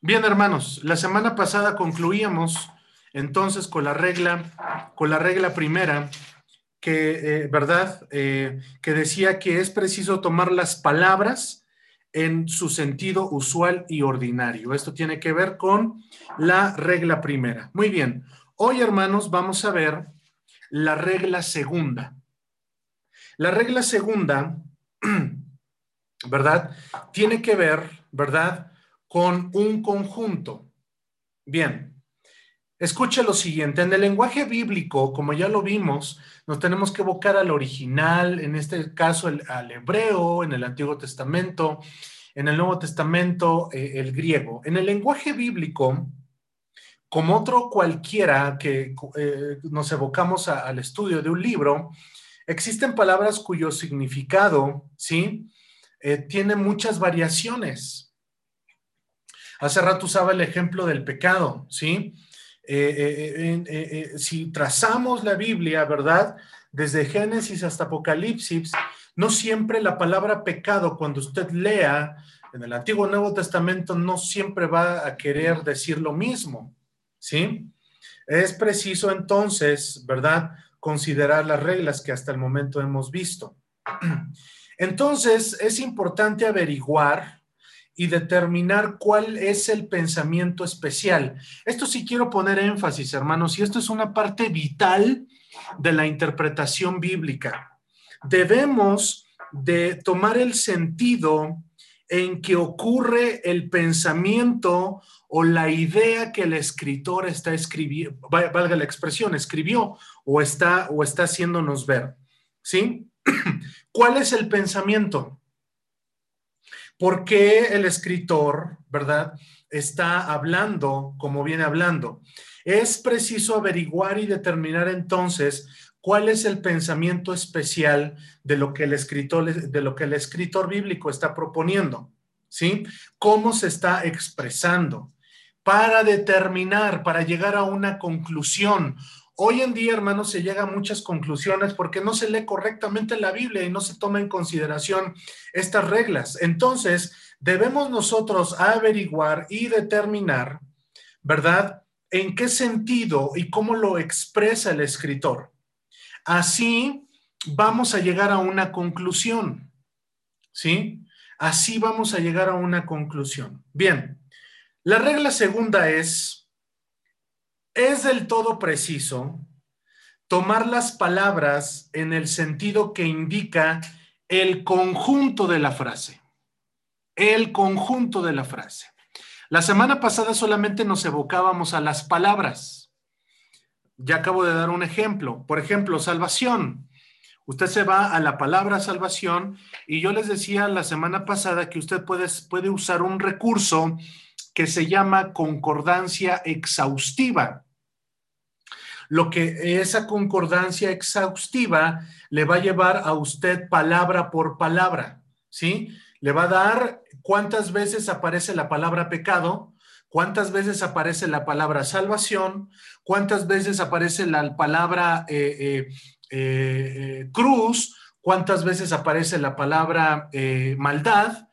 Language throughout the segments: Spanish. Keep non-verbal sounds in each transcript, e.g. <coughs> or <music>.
Bien, hermanos, la semana pasada concluíamos entonces con la regla, con la regla primera, que, eh, ¿verdad? Eh, que decía que es preciso tomar las palabras en su sentido usual y ordinario. Esto tiene que ver con la regla primera. Muy bien, hoy, hermanos, vamos a ver la regla segunda. La regla segunda, <clears throat> ¿verdad? Tiene que ver, ¿verdad? Con un conjunto. Bien, escuche lo siguiente. En el lenguaje bíblico, como ya lo vimos, nos tenemos que evocar al original, en este caso al hebreo, en el Antiguo Testamento, en el Nuevo Testamento, eh, el griego. En el lenguaje bíblico, como otro cualquiera que eh, nos evocamos al estudio de un libro, existen palabras cuyo significado, ¿sí? Eh, tiene muchas variaciones. Hace rato usaba el ejemplo del pecado, ¿sí? Eh, eh, eh, si trazamos la Biblia, ¿verdad? Desde Génesis hasta Apocalipsis, no siempre la palabra pecado, cuando usted lea en el Antiguo Nuevo Testamento, no siempre va a querer decir lo mismo, ¿sí? Es preciso entonces, ¿verdad? Considerar las reglas que hasta el momento hemos visto. <clears throat> Entonces, es importante averiguar, y determinar cuál es el pensamiento especial. Esto sí quiero poner énfasis, hermanos, y esto es una parte vital de la interpretación bíblica. Debemos de tomar el sentido en que ocurre el pensamiento o la idea que el escritor está escribiendo, valga la expresión, escribió o está o está haciéndonos ver. ¿Sí? <clears throat> ¿Cuál es el pensamiento? ¿Por qué el escritor, verdad, está hablando como viene hablando? Es preciso averiguar y determinar entonces cuál es el pensamiento especial de lo que el escritor, de lo que el escritor bíblico está proponiendo, ¿sí? ¿Cómo se está expresando? Para determinar, para llegar a una conclusión Hoy en día, hermanos, se llega a muchas conclusiones porque no se lee correctamente la Biblia y no se toma en consideración estas reglas. Entonces, debemos nosotros averiguar y determinar, ¿verdad? En qué sentido y cómo lo expresa el escritor. Así vamos a llegar a una conclusión, ¿sí? Así vamos a llegar a una conclusión. Bien, la regla segunda es es del todo preciso tomar las palabras en el sentido que indica el conjunto de la frase. El conjunto de la frase. La semana pasada solamente nos evocábamos a las palabras. Ya acabo de dar un ejemplo. Por ejemplo, salvación. Usted se va a la palabra salvación y yo les decía la semana pasada que usted puede, puede usar un recurso que se llama concordancia exhaustiva lo que esa concordancia exhaustiva le va a llevar a usted palabra por palabra, ¿sí? Le va a dar cuántas veces aparece la palabra pecado, cuántas veces aparece la palabra salvación, cuántas veces aparece la palabra eh, eh, eh, cruz, cuántas veces aparece la palabra maldad.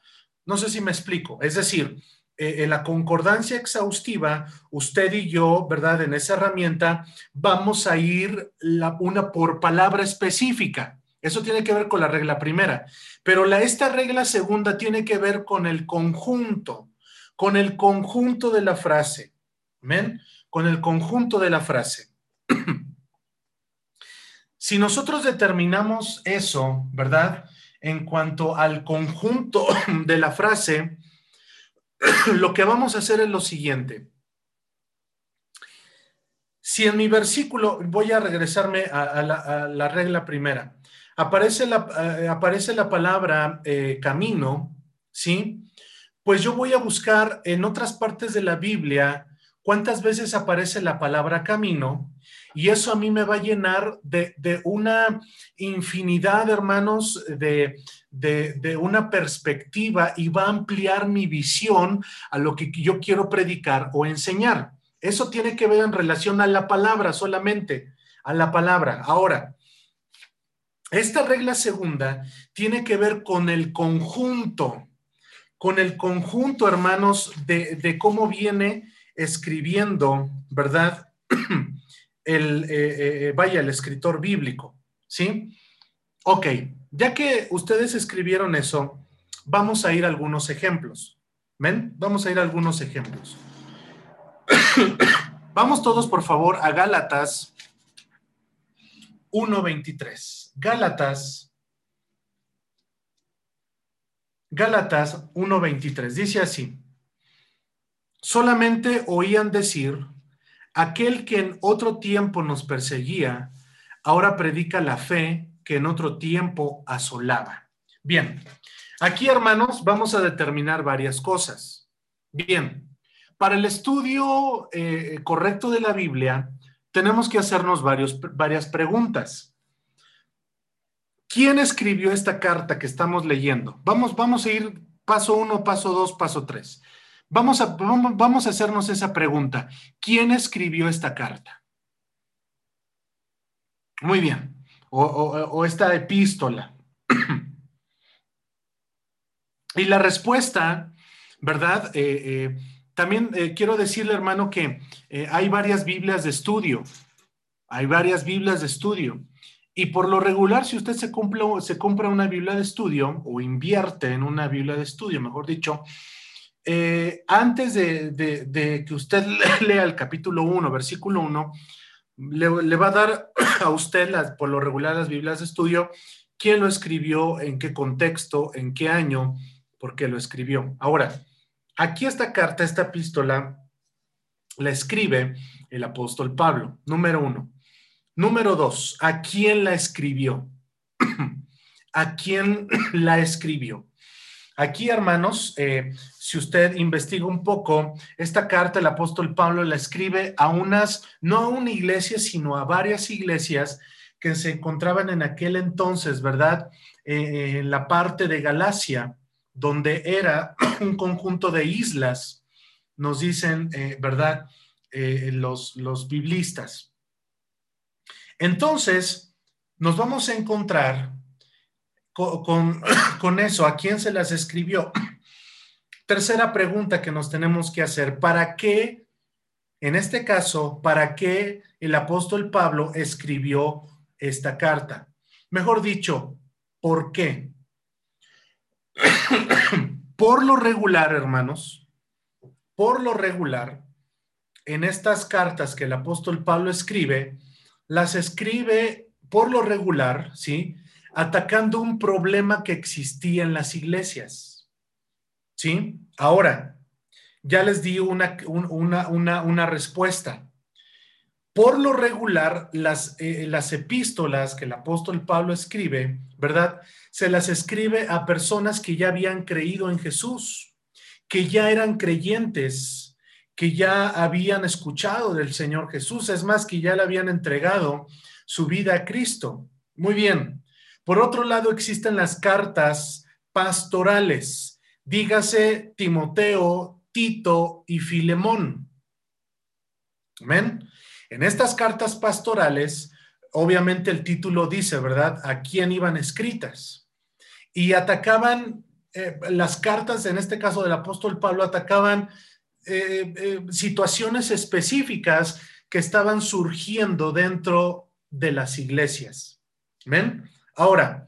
No sé si me explico. Es decir, eh, en la concordancia exhaustiva, usted y yo, ¿verdad? En esa herramienta vamos a ir la, una por palabra específica. Eso tiene que ver con la regla primera. Pero la, esta regla segunda tiene que ver con el conjunto, con el conjunto de la frase. ¿Amén? Con el conjunto de la frase. <clears throat> si nosotros determinamos eso, ¿verdad? En cuanto al conjunto <clears throat> de la frase, <coughs> lo que vamos a hacer es lo siguiente. Si en mi versículo, voy a regresarme a, la, regla primera, aparece la, eh, aparece la palabra eh, camino, ¿sí? Pues yo voy a buscar en otras partes de la Biblia cuántas veces aparece la palabra camino y eso a mí me va a llenar de, de una infinidad, hermanos, de, de, una perspectiva y va a ampliar mi visión a lo que yo quiero predicar o enseñar. Eso tiene que ver en relación a la palabra solamente, a la palabra. Ahora, esta regla segunda tiene que ver con el conjunto, con el conjunto, hermanos, de, cómo viene escribiendo, ¿verdad? <clears throat> El, eh, eh, vaya, el escritor bíblico, ¿sí? Ok, ya que ustedes escribieron eso, vamos a ir a algunos ejemplos. ¿Ven? Vamos a ir a algunos ejemplos. <clears throat> vamos todos, por favor, a Gálatas 1.23. Gálatas Gálatas 1.23 dice así, solamente oían decir, aquel que en otro tiempo nos perseguía, ahora predica la fe que en otro tiempo asolaba. Bien, aquí hermanos vamos a determinar varias cosas. Bien, para el estudio eh, correcto de la Biblia, tenemos que hacernos varias preguntas. ¿Quién escribió esta carta que estamos leyendo? Vamos, vamos a ir paso uno, paso dos, paso tres. Vamos a, vamos a hacernos esa pregunta. ¿Quién escribió esta carta? Muy bien. O, esta epístola. <clears throat> y la respuesta, ¿verdad? Eh, eh, también eh, quiero decirle, hermano, que hay varias Biblias de estudio. Hay varias Biblias de estudio. Y por lo regular, si usted se, se compra una Biblia de estudio o invierte en una Biblia de estudio, mejor dicho, eh, antes de, que usted <laughs> lea el capítulo 1, versículo 1, le, va a dar <clears throat> a usted, por lo regular, las Biblias de estudio, quién lo escribió, en qué contexto, en qué año, por qué lo escribió. Ahora, aquí esta carta, esta epístola, la escribe el apóstol Pablo, número uno. Número dos, ¿a quién la escribió? <clears throat> ¿A quién <clears throat> la escribió? Aquí, hermanos, eh, si usted investiga un poco, esta carta el apóstol Pablo la escribe a unas, no a una iglesia, sino a varias iglesias que se encontraban en aquel entonces, ¿verdad? Eh, en la parte de Galacia, donde era <clears throat> un conjunto de islas, nos dicen, eh, ¿verdad? los, los biblistas. Entonces, nos vamos a encontrar <coughs> con, eso, ¿a quién se las escribió? <coughs> Tercera pregunta que nos tenemos que hacer, ¿para qué, en este caso, para qué el apóstol Pablo escribió esta carta? Mejor dicho, ¿por qué? <coughs> por lo regular, hermanos, por lo regular, en estas cartas que el apóstol Pablo escribe, las escribe por lo regular, ¿sí? Atacando un problema que existía en las iglesias, ¿sí? Ahora, ya les di una, una, una, respuesta. Por lo regular, las, eh, las epístolas que el apóstol Pablo escribe, ¿verdad? Se las escribe a personas que ya habían creído en Jesús, que ya eran creyentes, que ya habían escuchado del Señor Jesús, es más, que ya le habían entregado su vida a Cristo. Muy bien. Por otro lado, existen las cartas pastorales, dígase Timoteo, Tito y Filemón. Amén. En estas cartas pastorales, obviamente el título dice, ¿verdad?, a quién iban escritas. Y atacaban, eh, las cartas, en este caso del apóstol Pablo, atacaban eh, eh, situaciones específicas que estaban surgiendo dentro de las iglesias. ¿Ven? Ahora,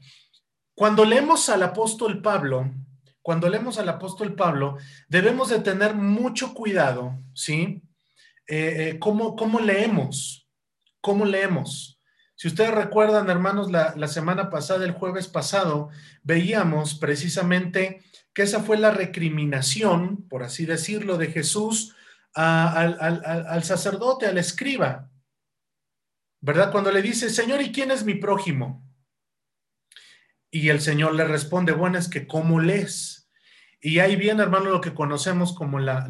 cuando leemos al apóstol Pablo, cuando leemos al apóstol Pablo, debemos de tener mucho cuidado, ¿sí? Eh, ¿cómo, ¿cómo, leemos? ¿Cómo leemos? Si ustedes recuerdan, hermanos, la, la semana pasada, el jueves pasado, veíamos precisamente que esa fue la recriminación, por así decirlo, de Jesús al, sacerdote, al escriba, ¿verdad? Cuando le dice, Señor, ¿y quién es mi prójimo? Y el Señor le responde, bueno, es que ¿cómo lees? Y ahí viene, hermano, lo que conocemos como la,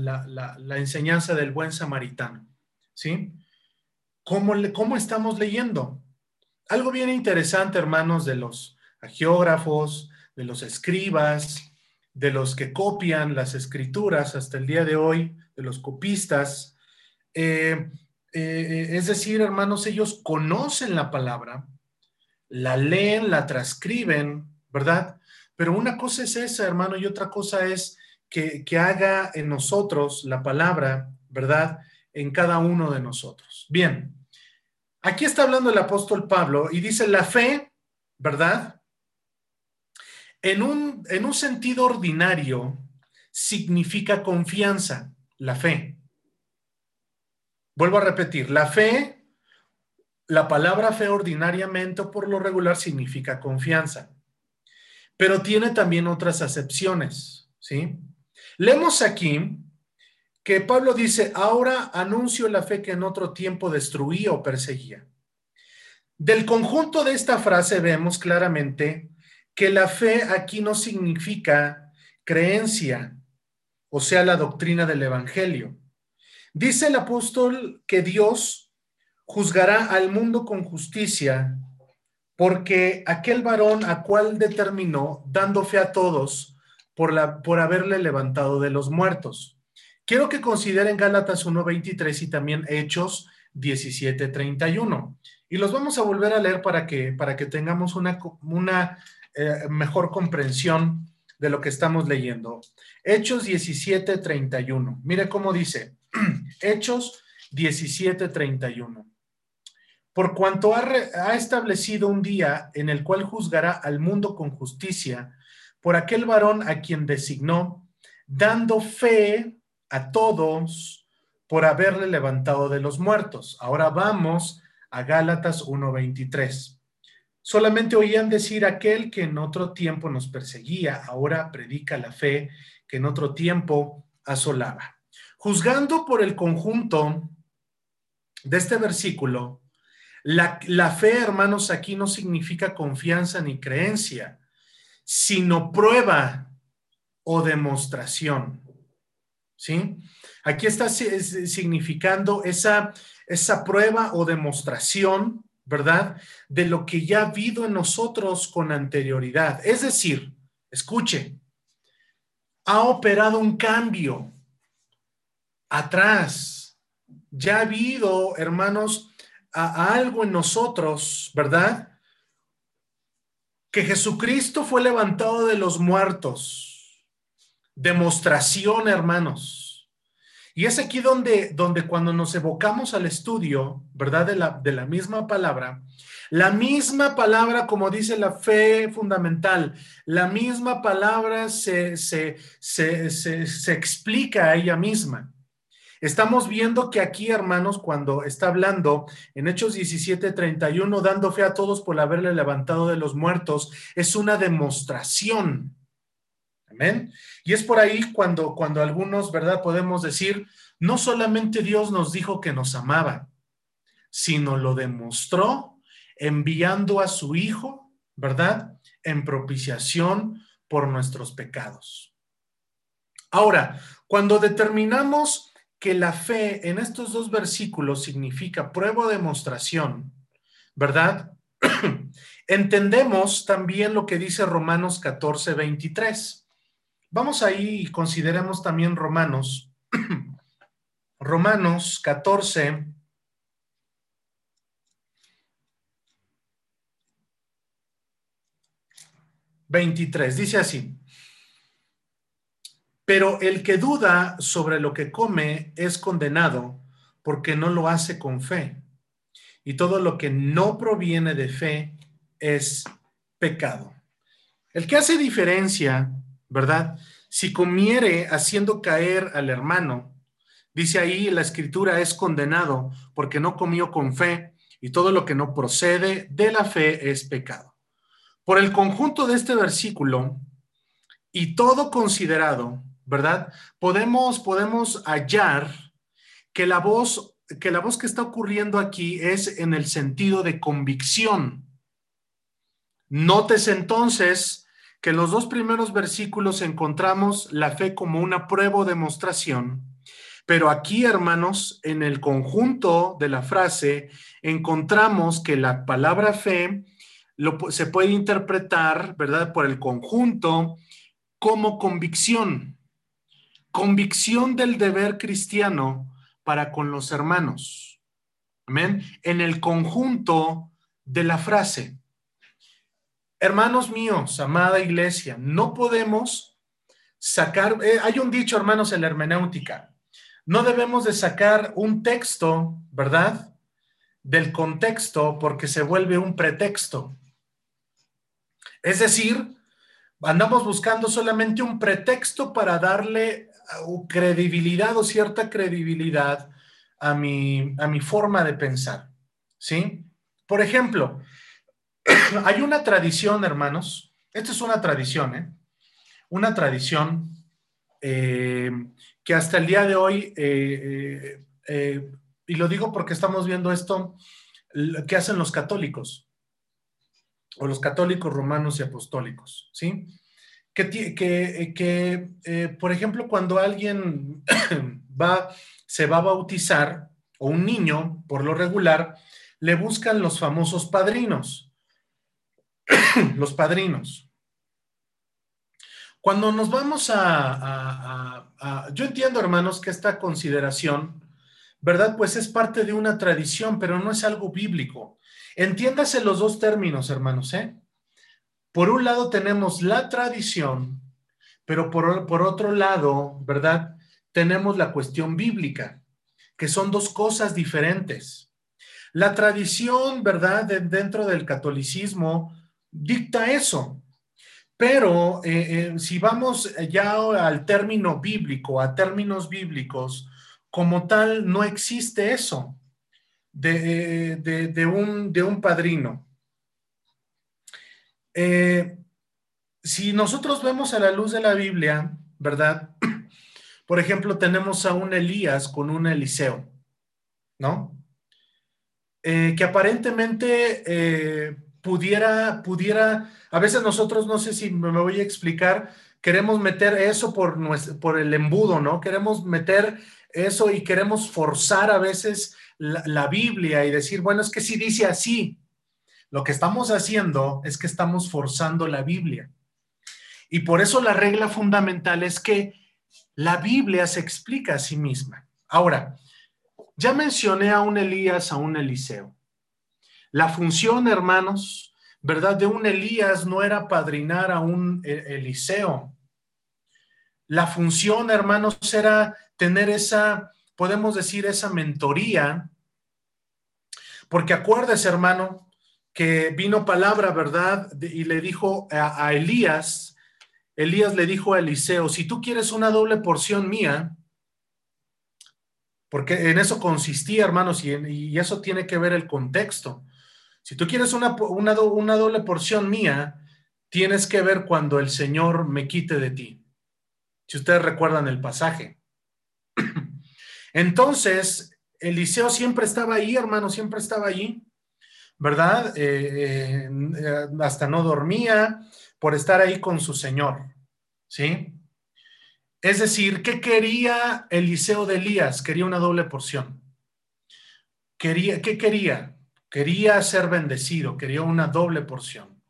enseñanza del buen samaritano, ¿sí? ¿Cómo, le, ¿Cómo estamos leyendo? Algo bien interesante, hermanos, de los geógrafos, de los escribas, de los que copian las escrituras hasta el día de hoy, de los copistas. Eh, eh, es decir, hermanos, ellos conocen la palabra, la leen, la transcriben, ¿verdad? Pero una cosa es esa, hermano, y otra cosa es que, que haga en nosotros la palabra, ¿verdad? En cada uno de nosotros. Bien, aquí está hablando el apóstol Pablo y dice la fe, ¿verdad? En un, en un sentido ordinario significa confianza, la fe. Vuelvo a repetir, la fe, la palabra fe ordinariamente o por lo regular significa confianza, pero tiene también otras acepciones, ¿sí? Leemos aquí que Pablo dice, ahora anuncio la fe que en otro tiempo destruía o perseguía. Del conjunto de esta frase vemos claramente que la fe aquí no significa creencia, o sea, la doctrina del Evangelio. Dice el apóstol que Dios juzgará al mundo con justicia porque aquel varón a cual determinó, dando fe a todos por, la, por haberle levantado de los muertos. Quiero que consideren Gálatas 1.23 y también Hechos 17.31. Y los vamos a volver a leer para que, para que tengamos una, una eh, mejor comprensión de lo que estamos leyendo. Hechos 17.31. Mire cómo dice. <clears throat> Hechos 17:31. Por cuanto ha, establecido un día en el cual juzgará al mundo con justicia por aquel varón a quien designó, dando fe a todos por haberle levantado de los muertos. Ahora vamos a Gálatas 1:23. Solamente oían decir aquel que en otro tiempo nos perseguía, ahora predica la fe que en otro tiempo asolaba. Juzgando por el conjunto de este versículo, la, fe, hermanos, aquí no significa confianza ni creencia, sino prueba o demostración. ¿Sí? Aquí está significando esa, esa prueba o demostración, ¿verdad? De lo que ya ha habido en nosotros con anterioridad. Es decir, escuche, ha operado un cambio atrás. Ya ha habido, hermanos, a, algo en nosotros, ¿verdad? Que Jesucristo fue levantado de los muertos. Demostración, hermanos. Y es aquí donde, donde cuando nos evocamos al estudio, ¿verdad? De la, de la misma palabra, la misma palabra, como dice la fe fundamental, la misma palabra se, se, se, se explica a ella misma. Estamos viendo que aquí, hermanos, cuando está hablando en Hechos 17, 31, dando fe a todos por haberle levantado de los muertos, es una demostración. Amén. Y es por ahí cuando, cuando algunos, ¿verdad? Podemos decir, no solamente Dios nos dijo que nos amaba, sino lo demostró enviando a su Hijo, ¿verdad? En propiciación por nuestros pecados. Ahora, cuando determinamos que la fe en estos dos versículos significa prueba o demostración, ¿verdad? <clears throat> Entendemos también lo que dice Romanos 14, 23. Vamos ahí y consideremos también Romanos. <clears throat> Romanos 14, 23. Dice así. Pero el que duda sobre lo que come es condenado porque no lo hace con fe. Y todo lo que no proviene de fe es pecado. El que hace diferencia, ¿verdad? Si comiere haciendo caer al hermano, dice ahí la escritura es condenado porque no comió con fe y todo lo que no procede de la fe es pecado. Por el conjunto de este versículo y todo considerado, ¿verdad? Podemos, podemos hallar que la voz que la voz que está ocurriendo aquí es en el sentido de convicción. Notes entonces que en los dos primeros versículos encontramos la fe como una prueba o demostración, pero aquí, hermanos, en el conjunto de la frase, encontramos que la palabra fe se puede interpretar, ¿verdad?, por el conjunto como convicción convicción del deber cristiano para con los hermanos. Amén. En el conjunto de la frase. Hermanos míos, amada iglesia, no podemos sacar, eh, hay un dicho, hermanos, en la hermenéutica, no debemos de sacar un texto, ¿verdad? Del contexto porque se vuelve un pretexto. Es decir, andamos buscando solamente un pretexto para darle credibilidad o cierta credibilidad a mi, a mi forma de pensar, ¿sí? Por ejemplo, <clears throat> hay una tradición, hermanos, esta es una tradición, ¿eh? Una tradición eh, que hasta el día de hoy, eh, eh, y lo digo porque estamos viendo esto, que hacen los católicos, o los católicos romanos y apostólicos, ¿sí? Que, que, por ejemplo, cuando alguien <clears throat> va, se va a bautizar, o un niño, por lo regular, le buscan los famosos padrinos. <clears throat> los padrinos. Cuando nos vamos a, Yo entiendo, hermanos, que esta consideración, ¿verdad? Pues es parte de una tradición, pero no es algo bíblico. Entiéndase los dos términos, hermanos, ¿eh? Por un lado tenemos la tradición, pero por, por otro lado, ¿verdad? Tenemos la cuestión bíblica, que son dos cosas diferentes. La tradición, ¿verdad? dentro del catolicismo dicta eso. Pero eh, eh, si vamos ya al término bíblico, a términos bíblicos, como tal, no existe eso de, un, de un, padrino. Eh, si nosotros vemos a la luz de la Biblia, ¿verdad? <clears throat> Por ejemplo, tenemos a un Elías con un Eliseo, ¿no? que aparentemente pudiera, pudiera, a veces nosotros, no sé si me voy a explicar, queremos meter eso por, por el embudo, ¿no? Queremos meter eso y queremos forzar a veces la, Biblia y decir, bueno, es que si dice así. Lo que estamos haciendo es que estamos forzando la Biblia. Y por eso la regla fundamental es que la Biblia se explica a sí misma. Ahora, ya mencioné a un Elías, a un Eliseo. La función, hermanos, ¿verdad? De un Elías no era padrinar a un e-, Eliseo. La función, hermanos, era tener esa, podemos decir, esa mentoría. Porque acuérdese, hermano, que vino palabra, ¿verdad? Y le dijo a, Elías, Elías le dijo a Eliseo, si tú quieres una doble porción mía, porque en eso consistía, hermanos, y, eso tiene que ver el contexto. Si tú quieres una, una, doble porción mía, tienes que ver cuando el Señor me quite de ti. Si ustedes recuerdan el pasaje. <clears throat> Entonces, Eliseo siempre estaba ahí, hermano, siempre estaba allí, ¿verdad? Eh, eh, hasta no dormía por estar ahí con su Señor, ¿sí? Es decir, ¿qué quería Eliseo de Elías? Quería una doble porción. Quería, ¿Qué quería? Quería ser bendecido, quería una doble porción.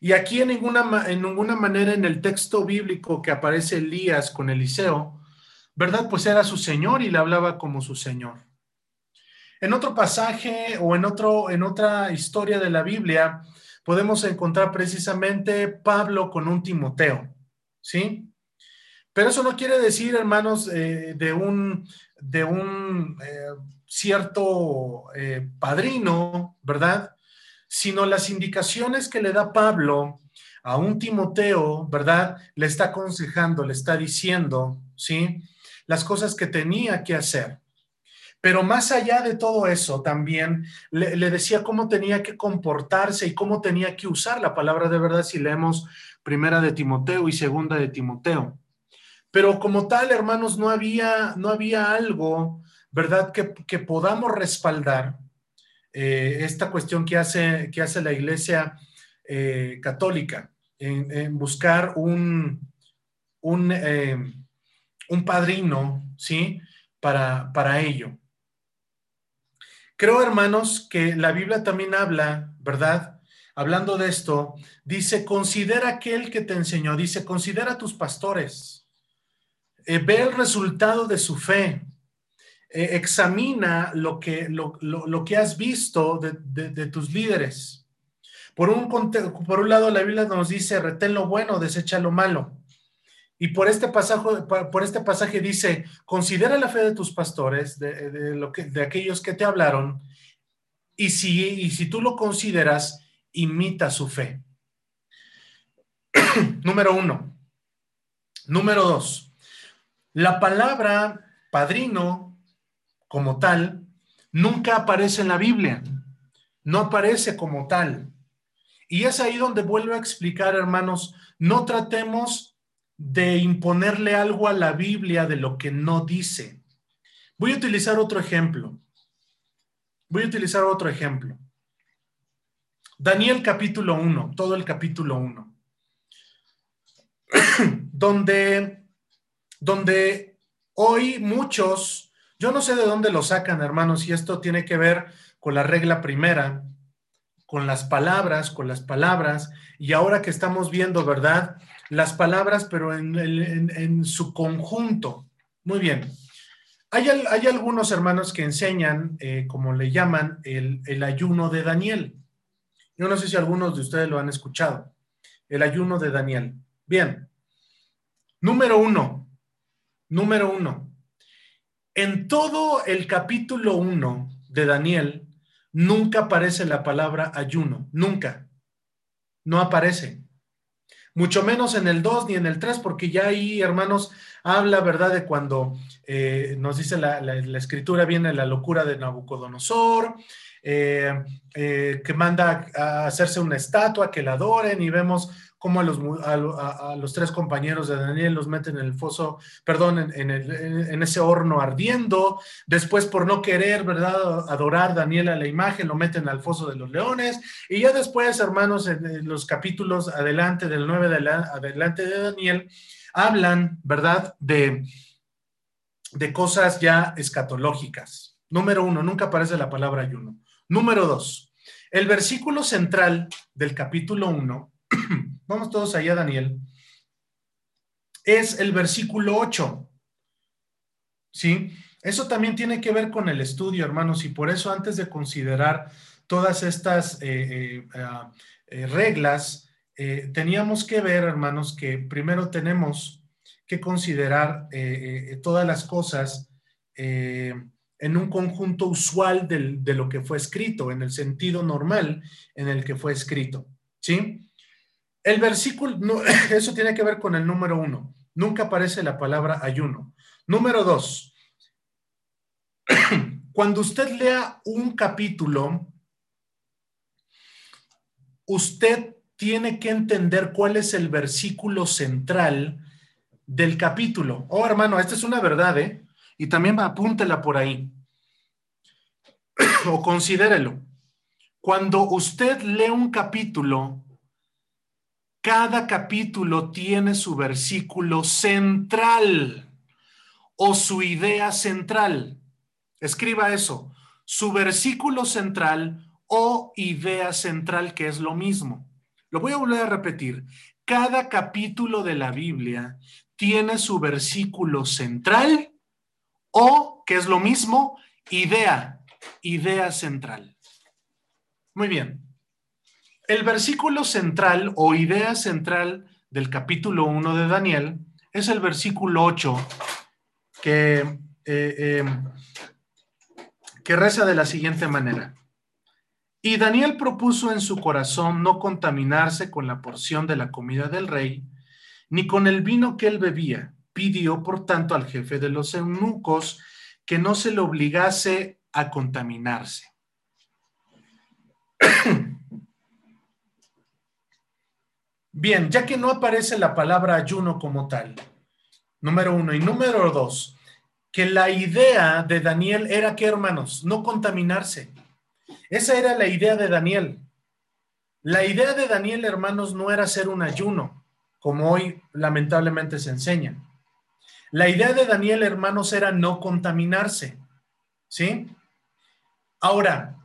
Y aquí en ninguna, en ninguna manera en el texto bíblico que aparece Elías con Eliseo, ¿verdad? Pues era su Señor y le hablaba como su Señor. En otro pasaje o en, otro, en otra historia de la Biblia, podemos encontrar precisamente Pablo con un Timoteo, ¿sí? Pero eso no quiere decir, hermanos, eh, de un, de un eh, cierto eh, padrino, ¿verdad? Sino las indicaciones que le da Pablo a un Timoteo, ¿verdad? Le está aconsejando, le está diciendo, ¿sí? Las cosas que tenía que hacer. Pero más allá de todo eso, también le, decía cómo tenía que comportarse y cómo tenía que usar la palabra de verdad si leemos primera de Timoteo y segunda de Timoteo. Pero como tal, hermanos, no había, no había algo ¿verdad? Que, podamos respaldar eh, esta cuestión que hace, que hace la Iglesia eh, Católica en, buscar un, un, eh, un, padrino, ¿sí? Para, para ello. Creo, hermanos, que la Biblia también habla, ¿verdad? Hablando de esto, dice, considera aquel que te enseñó, dice, considera a tus pastores, ve el resultado de su fe, eh, examina lo que, lo, que has visto de, tus líderes. Por un, por un lado, la Biblia nos dice, retén lo bueno, desecha lo malo. Y por este pasaje, por este pasaje dice, considera la fe de tus pastores, de, lo que, de aquellos que te hablaron, y si, y si tú lo consideras, imita su fe. <clears throat> Número uno. Número dos. La palabra padrino como tal nunca aparece en la Biblia. No aparece como tal. Y es ahí donde vuelvo a explicar, hermanos, no tratemos de imponerle algo a la Biblia de lo que no dice. Voy a utilizar otro ejemplo. Voy a utilizar otro ejemplo. Daniel capítulo 1, todo el capítulo 1, <clears throat> donde, donde hoy muchos, yo no sé de dónde lo sacan, hermanos, y esto tiene que ver con la regla primera, con las palabras, con las palabras, y ahora que estamos viendo, ¿verdad? Las palabras, pero en, su conjunto. Muy bien. Hay, hay algunos hermanos que enseñan, eh, como le llaman, el, el ayuno de Daniel. Yo no sé si algunos de ustedes lo han escuchado. El ayuno de Daniel. Bien. Número uno. Número uno. En todo el capítulo uno de Daniel, nunca aparece la palabra ayuno, nunca. No aparece. Mucho menos en el 2 ni en el 3, porque ya ahí, hermanos, habla, ¿verdad?, de cuando eh, nos dice la, escritura, viene la locura de Nabucodonosor, eh, eh, que manda a hacerse una estatua, que la adoren, y vemos cómo a los, tres compañeros de Daniel los meten en el foso, perdón, en, ese horno ardiendo. Después, por no querer, ¿verdad?, adorar Daniel a la imagen, lo meten al foso de los leones. Y ya después, hermanos, en, los capítulos adelante, del 9 de adelante de Daniel, hablan, ¿verdad?, de, de cosas ya escatológicas. Número uno, nunca aparece la palabra ayuno. Número dos, el versículo central del capítulo uno <clears throat> vamos todos allá, Daniel, es el versículo 8. ¿Sí? Eso también tiene que ver con el estudio, hermanos, y por eso antes de considerar todas estas eh, eh, ah, eh, reglas, teníamos que ver, hermanos, que primero tenemos que considerar todas las cosas en un conjunto usual de lo que fue escrito, en el sentido normal en el que fue escrito. ¿Sí? El versículo, <laughs> eso tiene que ver con el número uno. Nunca aparece la palabra ayuno. Número dos, <clears throat> cuando usted lea un capítulo, usted tiene que entender cuál es el versículo central del capítulo. Oh, hermano, esta es una verdad, ¿eh? Y también apúntela por ahí. <clears throat> o considérelo. Cuando usted lee un capítulo, cada capítulo tiene su versículo central o su idea central. Escriba eso, su versículo central o idea central, que es lo mismo. Lo voy a volver a repetir. Cada capítulo de la Biblia tiene su versículo central o, que es lo mismo, idea, idea central. Muy bien. El versículo central o idea central del capítulo 1 de Daniel es el versículo 8 que, eh, em, que reza de la siguiente manera. Y Daniel propuso en su corazón no contaminarse con la porción de la comida del rey, ni con el vino que él bebía. Pidió, por tanto, al jefe de los eunucos que no se le obligase a contaminarse. Bien, ya que no aparece la palabra ayuno como tal, número uno. Y número dos, que la idea de Daniel era que, hermanos, no contaminarse. Esa era la idea de Daniel. La idea de Daniel, hermanos, no era hacer un ayuno, como hoy lamentablemente se enseña. La idea de Daniel, hermanos, era no contaminarse. ¿Sí? Ahora,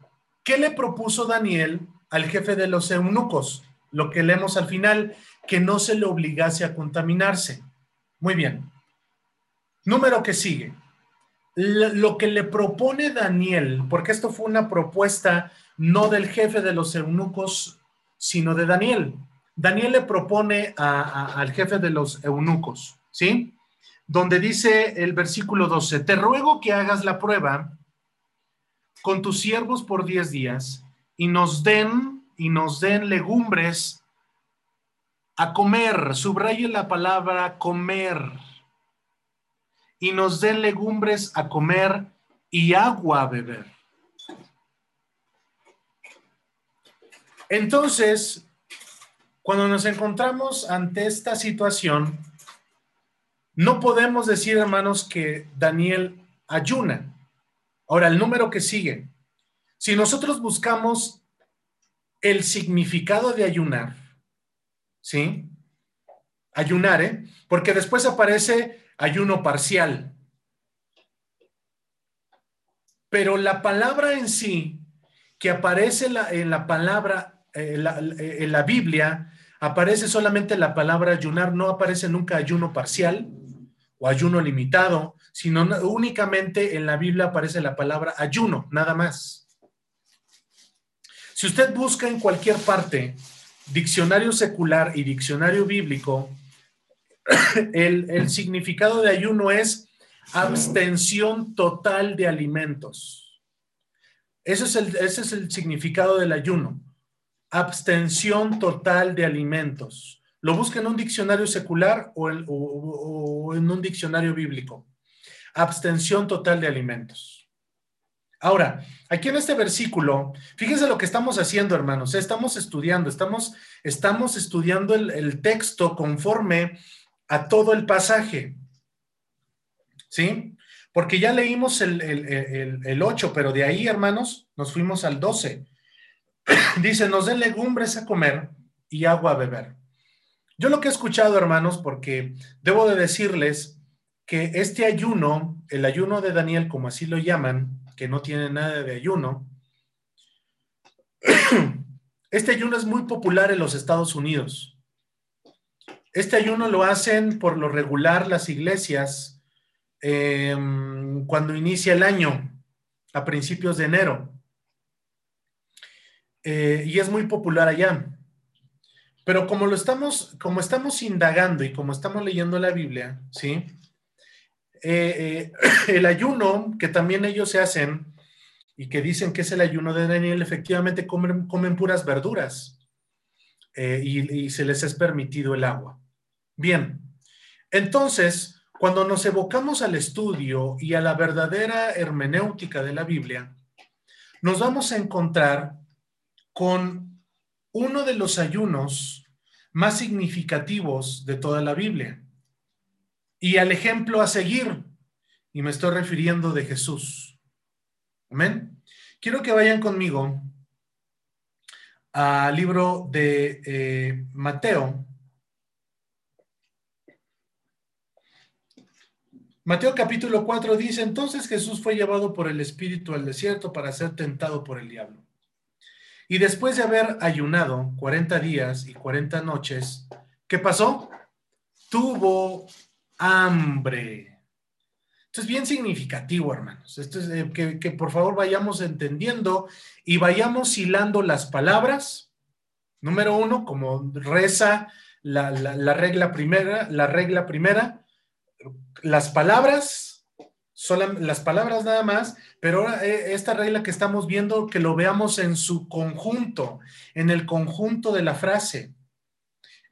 ¿qué le propuso Daniel al jefe de los eunucos? Lo que leemos al final, que no se le obligase a contaminarse. Muy bien. Número que sigue. Lo que le propone Daniel, porque esto fue una propuesta no del jefe de los eunucos, sino de Daniel. Daniel le propone al jefe de los eunucos, ¿sí? Donde dice el versículo 12, te ruego que hagas la prueba con tus siervos por 10 días y nos den y nos den legumbres a comer, subraye la palabra comer, y nos den legumbres a comer y agua a beber. Entonces, cuando nos encontramos ante esta situación, no podemos decir, hermanos, que Daniel ayuna. Ahora, el número que sigue. Si nosotros buscamos el significado de ayunar, ¿sí? Ayunar, ¿eh? Porque después aparece ayuno parcial. Pero la palabra en sí, que aparece en la, palabra, eh, en la Biblia, aparece solamente la palabra ayunar, no aparece nunca ayuno parcial o ayuno limitado, sino únicamente en la Biblia aparece la palabra ayuno, nada más. Si usted busca en cualquier parte diccionario secular y diccionario bíblico, <clears throat> el, significado de ayuno es abstención total de alimentos. Ese es, el, significado del ayuno. Abstención total de alimentos. Lo busca en un diccionario secular o, en un diccionario bíblico. Abstención total de alimentos. Ahora, aquí en este versículo, fíjense lo que estamos haciendo, hermanos. Estamos estudiando, estamos, estamos estudiando el, texto conforme a todo el pasaje. ¿Sí? Porque ya leímos el, el, 8, pero de ahí, hermanos, nos fuimos al 12. <clears throat> Dice, nos den legumbres a comer y agua a beber. Yo lo que he escuchado, hermanos, porque debo de decirles que este ayuno, el ayuno de Daniel, como así lo llaman, que no tiene nada de ayuno, <clears throat> este ayuno es muy popular en los Estados Unidos. Este ayuno lo hacen por lo regular las iglesias em, cuando inicia el año, a principios de enero. Eh, y es muy popular allá. Pero como lo estamos, como estamos indagando y como estamos leyendo la Biblia, ¿sí? Eh, eh, <clears throat> el ayuno que también ellos se hacen y que dicen que es el ayuno de Daniel, efectivamente comen, comen puras verduras eh, y, y se les es permitido el agua. Bien, entonces, cuando nos evocamos al estudio y a la verdadera hermenéutica de la Biblia, nos vamos a encontrar con uno de los ayunos más significativos de toda la Biblia. Y al ejemplo a seguir, y me estoy refiriendo de Jesús. Amén. Quiero que vayan conmigo al libro de eh, Mateo. Mateo capítulo 4 dice, entonces Jesús fue llevado por el Espíritu al desierto para ser tentado por el diablo. Y después de haber ayunado 40 días y 40 noches, ¿qué pasó? Tuvo hambre. Esto es bien significativo, hermanos. Esto es eh, que, por favor vayamos entendiendo y vayamos hilando las palabras. Número uno, como reza la, la regla primera, la regla primera, las palabras las palabras nada más, pero ahora eh, esta regla que estamos viendo, que lo veamos en su conjunto, en el conjunto de la frase.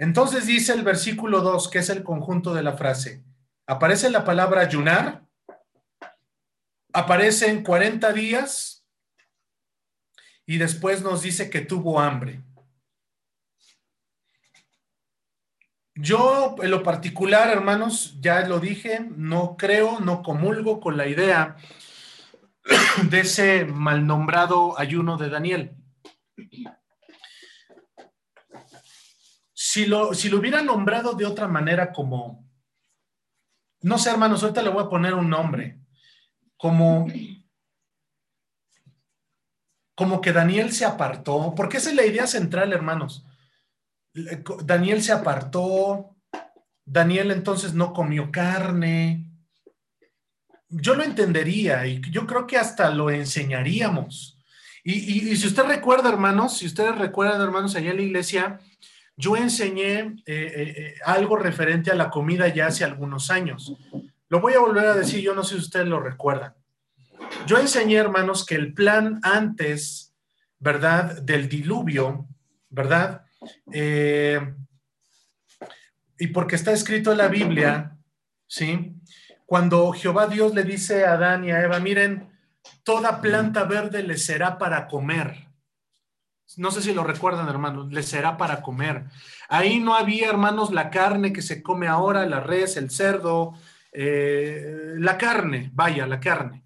Entonces dice el versículo 2, que es el conjunto de la frase. Aparece la palabra ayunar, aparece en 40 días y después nos dice que tuvo hambre. Yo, en lo particular, hermanos, ya lo dije, no creo, no comulgo con la idea de ese mal nombrado ayuno de Daniel. Si lo, si lo hubiera nombrado de otra manera como, no sé, hermanos, ahorita le voy a poner un nombre, como, como que Daniel se apartó, porque esa es la idea central, hermanos. Daniel se apartó, Daniel entonces no comió carne. Yo lo entendería y yo creo que hasta lo enseñaríamos. Y, si usted recuerda, hermanos, si ustedes recuerdan, hermanos, allá en la iglesia, yo enseñé algo referente a la comida ya hace algunos años. Lo voy a volver a decir, yo no sé si ustedes lo recuerdan. Yo enseñé, hermanos, que el plan antes, ¿verdad? Del diluvio, ¿verdad? y porque está escrito en la Biblia, ¿sí? Cuando Jehová Dios le dice a Adán y a Eva, miren, toda planta verde les será para comer. No sé si lo recuerdan, hermanos, les será para comer. Ahí no había, hermanos, la carne que se come ahora, la res, el cerdo, eh, la carne, vaya, la carne.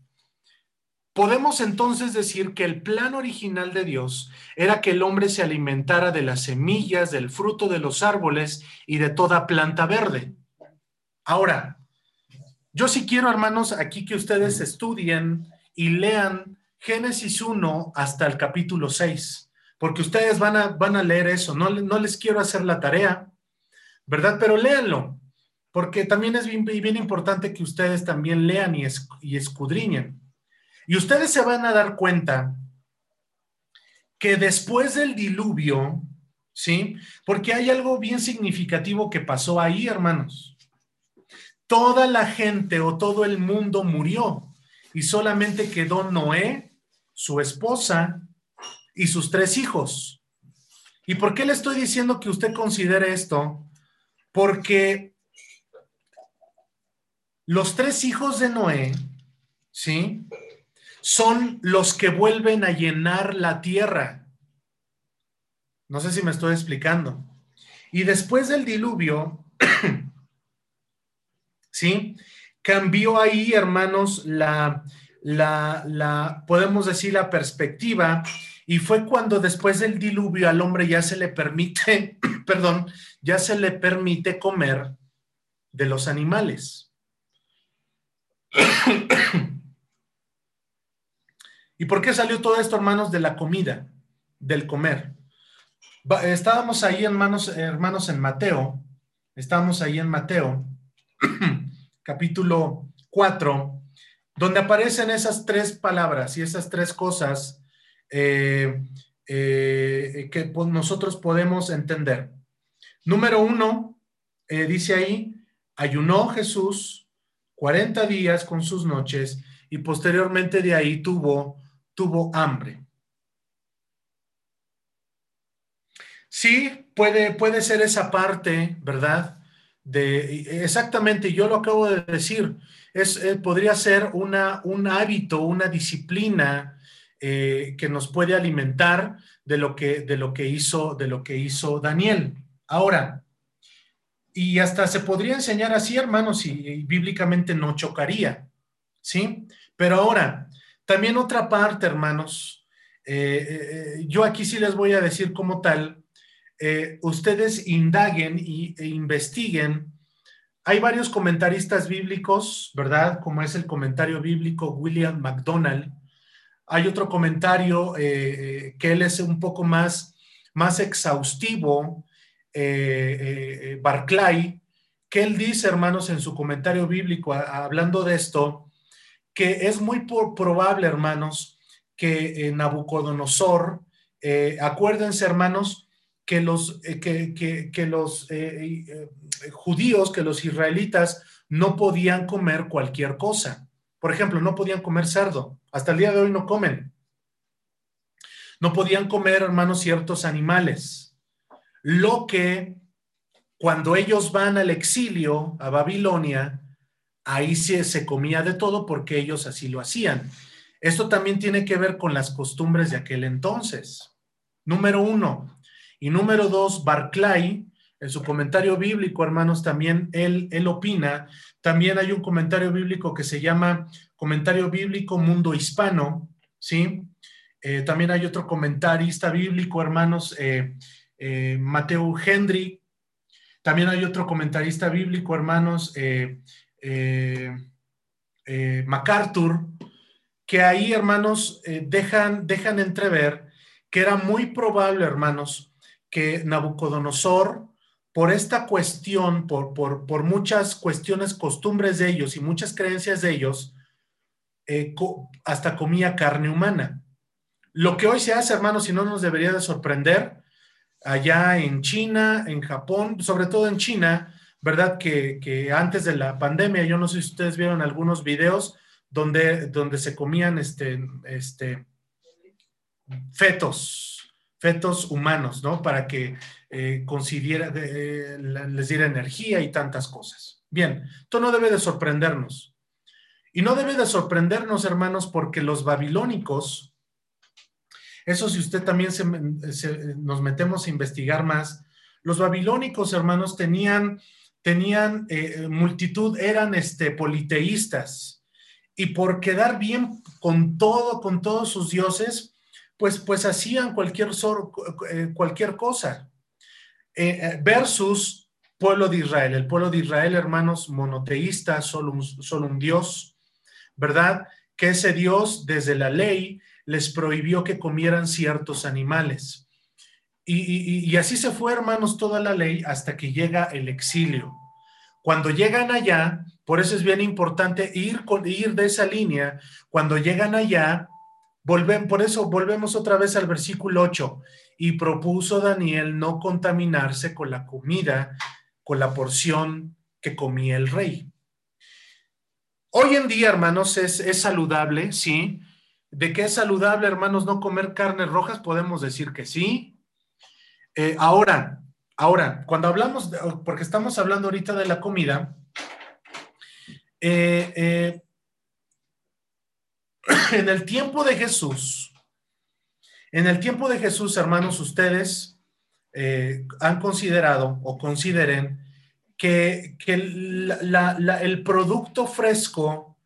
Podemos entonces decir que el plan original de Dios era que el hombre se alimentara de las semillas, del fruto de los árboles y de toda planta verde. Ahora, yo sí quiero, hermanos, aquí que ustedes estudien y lean Génesis 1 hasta el capítulo 6, porque ustedes van a, van a leer eso. No, no les quiero hacer la tarea, ¿verdad? Pero léanlo, porque también es bien, bien importante que ustedes también lean y, y escudriñen. Y ustedes se van a dar cuenta que después del diluvio, ¿sí? Porque hay algo bien significativo que pasó ahí, hermanos. Toda la gente o todo el mundo murió y solamente quedó Noé, su esposa y sus tres hijos. ¿Y por qué le estoy diciendo que usted considere esto? Porque los tres hijos de Noé, ¿sí? son los que vuelven a llenar la tierra. No sé si me estoy explicando. Y después del diluvio, <clears throat> ¿sí? Cambió ahí, hermanos, la, la, la, podemos decir, la perspectiva. Y fue cuando después del diluvio al hombre ya se le permite, <clears throat> perdón, ya se le permite comer de los animales. <clears throat> ¿Y por qué salió todo esto, hermanos, de la comida, del comer? Estábamos ahí, hermanos, hermanos, en Mateo, estábamos ahí en Mateo, <clears throat> capítulo 4, donde aparecen esas tres palabras y esas tres cosas eh, eh, que nosotros podemos entender. Número uno, eh, dice ahí, ayunó Jesús 40 días con sus noches y posteriormente de ahí tuvo tuvo hambre. Sí, puede, puede ser esa parte, ¿verdad? De exactamente, yo lo acabo de decir, es, podría ser una, un hábito, una disciplina eh, que nos puede alimentar de lo que, de lo que hizo, de lo que hizo Daniel. Ahora, y hasta se podría enseñar así, hermanos, y bíblicamente no chocaría, ¿sí? Pero ahora, también otra parte, hermanos, eh, eh, yo aquí sí les voy a decir como tal, ustedes indaguen y, e investiguen. Hay varios comentaristas bíblicos, ¿verdad? Como es el comentario bíblico William McDonald. Hay otro comentario que él es un poco más, más exhaustivo, Barclay, que él dice, hermanos, en su comentario bíblico, hablando de esto, que es muy probable, hermanos, que Nabucodonosor, eh, acuérdense, hermanos, que los, eh, que, los eh, judíos, que los israelitas no podían comer cualquier cosa. Por ejemplo, no podían comer cerdo. Hasta el día de hoy no comen. No podían comer, hermanos, ciertos animales. Lo que cuando ellos van al exilio a Babilonia, ahí sí se comía de todo porque ellos así lo hacían. Esto también tiene que ver con las costumbres de aquel entonces. Número uno. Y número dos, Barclay, en su comentario bíblico, hermanos, también él, él opina. También hay un comentario bíblico que se llama Comentario Bíblico Mundo Hispano, ¿sí? Eh, también hay otro comentarista bíblico, hermanos, eh, eh, Mateo Hendry. También hay otro comentarista bíblico, hermanos, eh, eh, MacArthur, que ahí, hermanos, dejan, dejan entrever que era muy probable, hermanos, que Nabucodonosor, por esta cuestión, por, por, muchas cuestiones, costumbres de ellos y muchas creencias de ellos, hasta comía carne humana. Lo que hoy se hace, hermanos, y no nos debería de sorprender, allá en China, en Japón, sobre todo en China, ¿verdad? Que, antes de la pandemia, yo no sé si ustedes vieron algunos videos donde, donde se comían este, este, fetos, fetos humanos, ¿no? Para que eh, eh, les diera energía y tantas cosas. Bien, esto no debe de sorprendernos. Y no debe de sorprendernos, hermanos, porque los babilónicos, eso si usted también se, nos metemos a investigar más, los babilónicos, hermanos, tenían tenían eh, multitud, eran este, politeístas. Y por quedar bien con todo, con todos sus dioses, pues, pues hacían cualquier, eh, cualquier cosa. Eh, versus pueblo de Israel. El pueblo de Israel, hermanos, monoteísta, solo solo un Dios, ¿verdad? Que ese Dios, desde la ley, les prohibió que comieran ciertos animales. Y, así se fue, hermanos, toda la ley hasta que llega el exilio. Cuando llegan allá, por eso es bien importante ir, ir de esa línea, cuando llegan allá, volven, por eso volvemos otra vez al versículo 8, y propuso Daniel no contaminarse con la comida, con la porción que comía el rey. Hoy en día, hermanos, es, es saludable, sí. ¿De qué es saludable, hermanos, no comer carnes rojas? Podemos decir que sí, eh, ahora, ahora, cuando hablamos, porque estamos hablando ahorita de la comida, eh, eh, <coughs> en el tiempo de Jesús, en el tiempo de Jesús, hermanos, ustedes han considerado o consideren que, el producto fresco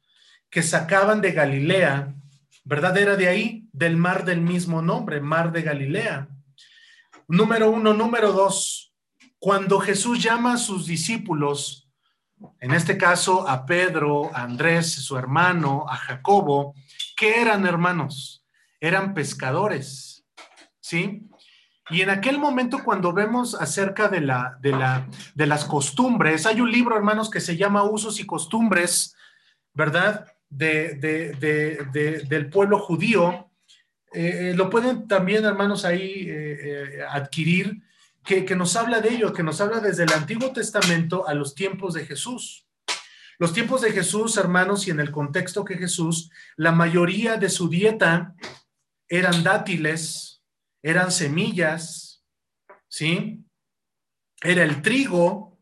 que sacaban de Galilea, ¿verdad? Era de ahí, del mar del mismo nombre, mar de Galilea. Número uno, número dos, cuando Jesús llama a sus discípulos, en este caso a Pedro, a Andrés, su hermano, a Jacobo, ¿qué eran hermanos? Eran pescadores, ¿sí? Y en aquel momento cuando vemos acerca de, la, de, la, de las costumbres, hay un libro, hermanos, que se llama Usos y Costumbres, ¿verdad? De, del pueblo judío, eh, eh, lo pueden también, hermanos, ahí eh, adquirir, que, que nos habla de ello, que nos habla desde el Antiguo Testamento a los tiempos de Jesús. Los tiempos de Jesús, hermanos, y en el contexto que Jesús, la mayoría de su dieta eran dátiles, eran semillas, ¿sí? Era el trigo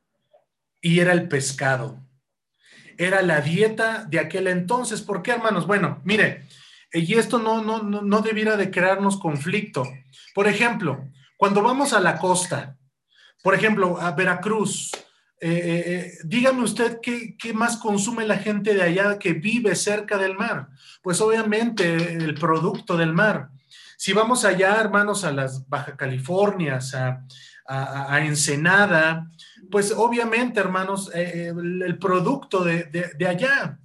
y era el pescado. Era la dieta de aquel entonces. ¿Por qué, hermanos? Bueno, mire, y esto no, no, no, debiera de crearnos conflicto. Por ejemplo, cuando vamos a la costa, por ejemplo, a Veracruz, eh, eh, eh, dígame usted qué, qué, más consume la gente de allá que vive cerca del mar. Pues obviamente el producto del mar. Si vamos allá, hermanos, a las Baja Californias, a, a, Ensenada, pues obviamente, hermanos, el, producto de, de, allá.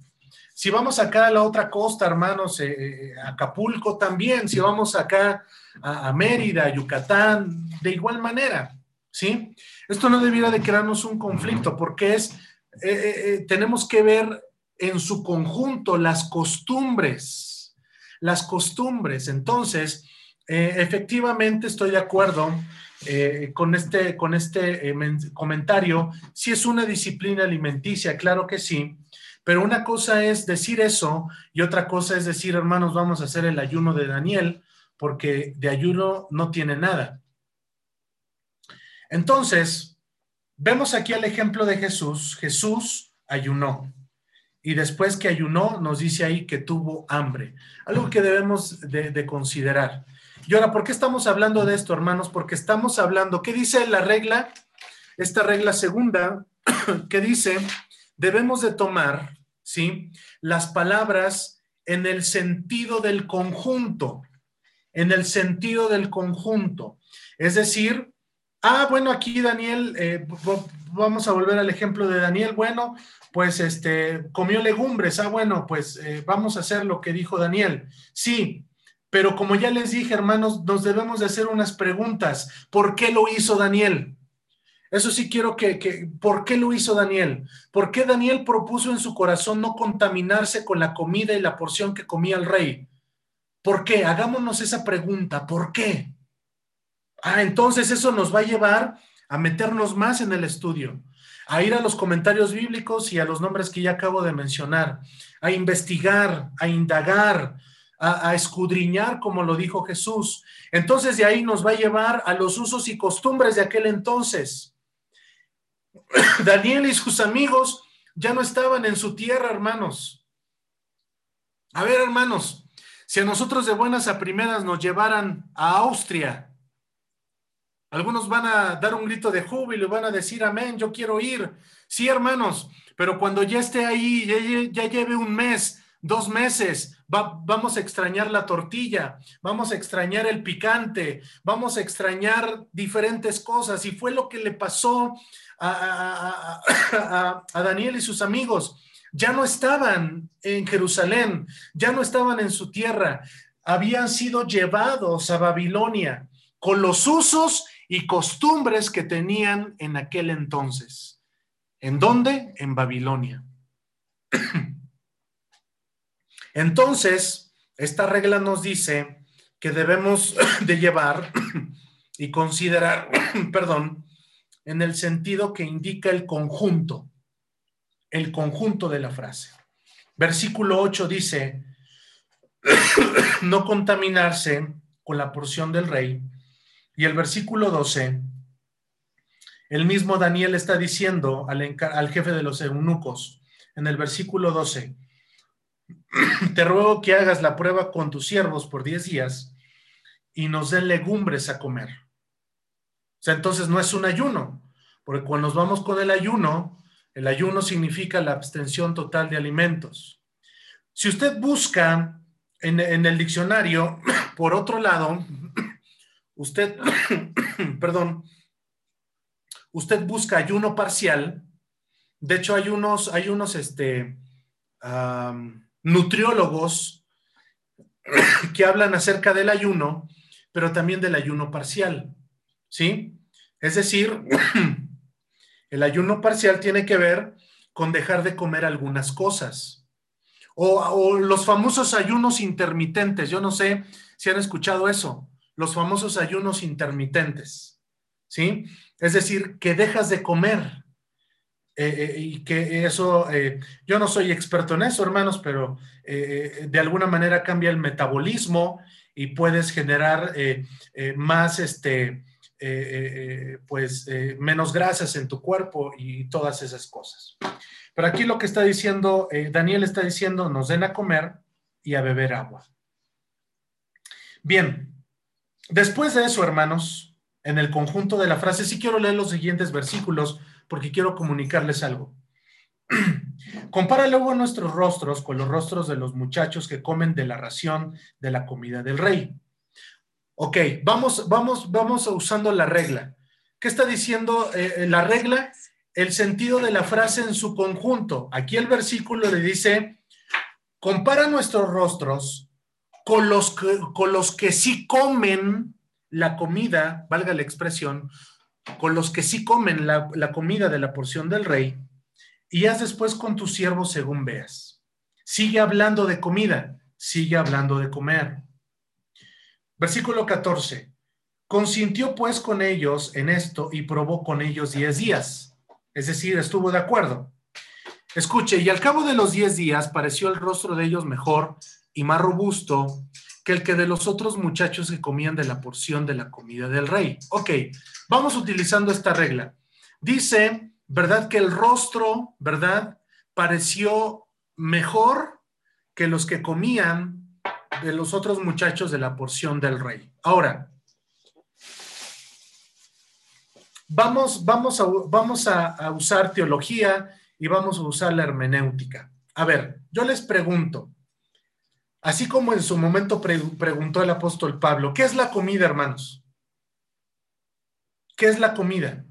Si vamos acá a la otra costa, hermanos, eh, eh, Acapulco también, si vamos acá a, Mérida, Yucatán, de igual manera, ¿sí? Esto no debiera de crearnos un conflicto porque es, eh, tenemos que ver en su conjunto las costumbres, las costumbres. Entonces, efectivamente estoy de acuerdo con este, con este comentario. Si es una disciplina alimenticia, claro que sí, pero una cosa es decir eso y otra cosa es decir, hermanos, vamos a hacer el ayuno de Daniel, porque de ayuno no tiene nada. Entonces, vemos aquí el ejemplo de Jesús. Jesús ayunó. Y después que ayunó, nos dice ahí que tuvo hambre. Algo que debemos de, de considerar. Y ahora, ¿por qué estamos hablando de esto, hermanos? Porque estamos hablando, ¿qué dice la regla? Esta regla segunda, <clears throat> que dice debemos de tomar, ¿sí? Las palabras en el sentido del conjunto, en el sentido del conjunto. Es decir, ah, bueno, aquí Daniel, eh, vamos a volver al ejemplo de Daniel, bueno, pues este, comió legumbres, ah, bueno, pues eh, vamos a hacer lo que dijo Daniel. Sí, pero como ya les dije, hermanos, nos debemos de hacer unas preguntas. ¿Por qué lo hizo Daniel? Eso sí quiero que, ¿por qué lo hizo Daniel? ¿Por qué Daniel propuso en su corazón no contaminarse con la comida y la porción que comía el rey? ¿Por qué? Hagámonos esa pregunta, ¿por qué? Ah, entonces eso nos va a llevar a meternos más en el estudio, a ir a los comentarios bíblicos y a los nombres que ya acabo de mencionar, a investigar, a indagar, a, escudriñar, como lo dijo Jesús. Entonces de ahí nos va a llevar a los usos y costumbres de aquel entonces. <coughs> Daniel y sus amigos ya no estaban en su tierra, hermanos. A ver, hermanos, si a nosotros de buenas a primeras nos llevaran a Austria, algunos van a dar un grito de júbilo y van a decir, amén, yo quiero ir. Sí, hermanos, pero cuando ya esté ahí, ya, lleve un mes, dos meses, vamos a extrañar la tortilla, vamos a extrañar el picante, vamos a extrañar diferentes cosas. Y fue lo que le pasó a, a Daniel y sus amigos. Ya no estaban en Jerusalén, ya no estaban en su tierra, habían sido llevados a Babilonia con los usos y costumbres que tenían en aquel entonces. ¿En dónde? En Babilonia. <clears throat> Entonces, esta regla nos dice que debemos <clears throat> de llevar <clears throat> y considerar, perdón, en el sentido que indica el conjunto, el conjunto de la frase. Versículo 8 dice, no contaminarse con la porción del rey, y el versículo 12, el mismo Daniel está diciendo al, jefe de los eunucos, en el versículo 12, te ruego que hagas la prueba con tus siervos por 10 días y nos den legumbres a comer. O sea, entonces no es un ayuno, porque cuando nos vamos con el ayuno, el ayuno significa la abstención total de alimentos. Si usted busca en el diccionario, <clears throat> por otro lado, <clears throat> usted, <coughs> perdón, usted busca ayuno parcial. De hecho, hay unos, hay unos este, nutriólogos <coughs> que hablan acerca del ayuno, pero también del ayuno parcial. ¿Sí? Es decir, <coughs> el ayuno parcial tiene que ver con dejar de comer algunas cosas. O, o, los famosos ayunos intermitentes. Yo no sé si han escuchado eso los famosos ayunos intermitentes, ¿sí? Es decir, que dejas de comer eh, eh, y que eso, eh, yo no soy experto en eso, hermanos, pero de alguna manera cambia el metabolismo y puedes generar más, este, pues, menos grasas en tu cuerpo y todas esas cosas. Pero aquí lo que está diciendo, Daniel está diciendo, nos den a comer y a beber agua. Bien, Después de eso, hermanos, en el conjunto de la frase, sí quiero leer los siguientes versículos porque quiero comunicarles algo. <clears throat> Compara luego nuestros rostros con los rostros de los muchachos que comen de la ración de la comida del rey. Ok, vamos, vamos, vamos usando la regla. ¿Qué está diciendo eh, la regla? El sentido de la frase en su conjunto. Aquí el versículo le dice, compara nuestros rostros con los que, con los que sí comen la comida, valga la expresión, con los que sí comen la, la comida de la porción del rey, y haz después con tus siervos según veas. Sigue hablando de comida, sigue hablando de comer. Versículo 14. Consintió pues con ellos en esto y probó con ellos diez días. Es decir, estuvo de acuerdo. Escuche, y al cabo de los diez días pareció el rostro de ellos mejor y más robusto que el que de los otros muchachos que comían de la porción de la comida del rey. Ok, vamos utilizando esta regla. Dice, ¿verdad? Que el rostro, ¿verdad? Pareció mejor que los que comían de los otros muchachos de la porción del rey. Ahora, vamos, vamos, a, vamos a usar teología y vamos a usar la hermenéutica. A ver, yo les pregunto, Así como en su momento preguntó el apóstol Pablo, ¿qué es la comida, hermanos? ¿Qué es la comida?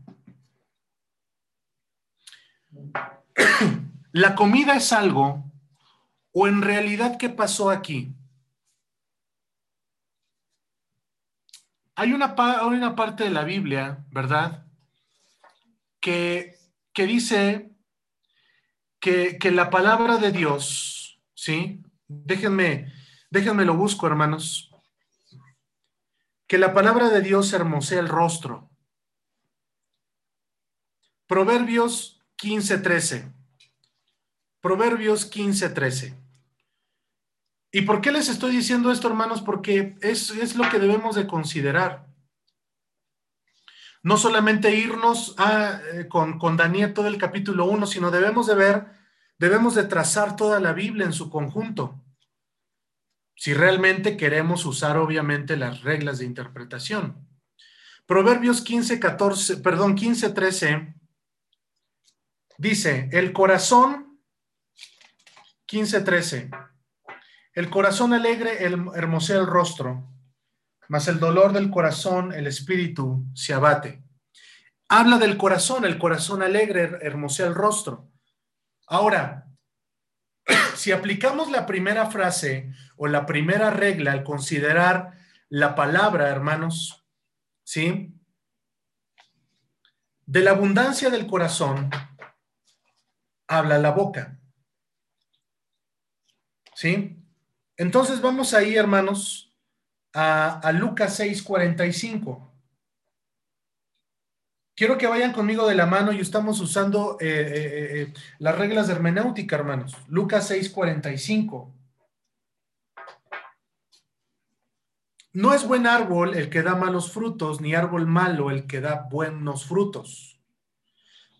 <clears throat> la comida es algo, o en realidad, ¿qué pasó aquí? Hay una, una parte de la Biblia, ¿verdad? Que, que dice que, que la palabra de Dios, ¿sí? Déjenme, déjenme lo busco, hermanos. que la palabra de Dios hermosea el rostro. Proverbios 15:13. Proverbios 15:13. ¿Y por qué les estoy diciendo esto, hermanos? Porque es, es lo que debemos de considerar. No solamente irnos a, eh, con, con Daniel todo el capítulo 1, sino debemos de ver, debemos de trazar toda la Biblia en su conjunto. Si realmente queremos usar, obviamente, las reglas de interpretación. Proverbios 15, 14, perdón, 15, 13 dice, el corazón, 15, 13 el corazón alegre hermosea el rostro, mas el dolor del corazón, el espíritu, se abate. Habla del corazón, el corazón alegre hermosea el rostro. Ahora, <clears throat> si aplicamos la primera frase o la primera regla al considerar la palabra, hermanos, ¿sí? De la abundancia del corazón habla la boca. ¿Sí? Entonces vamos ahí, hermanos, a, a Lucas 6:45. Quiero que vayan conmigo de la mano y estamos usando eh, eh, eh, las reglas de hermenéutica, hermanos. Lucas 6:45. No es buen árbol el que da malos frutos, ni árbol malo el que da buenos frutos,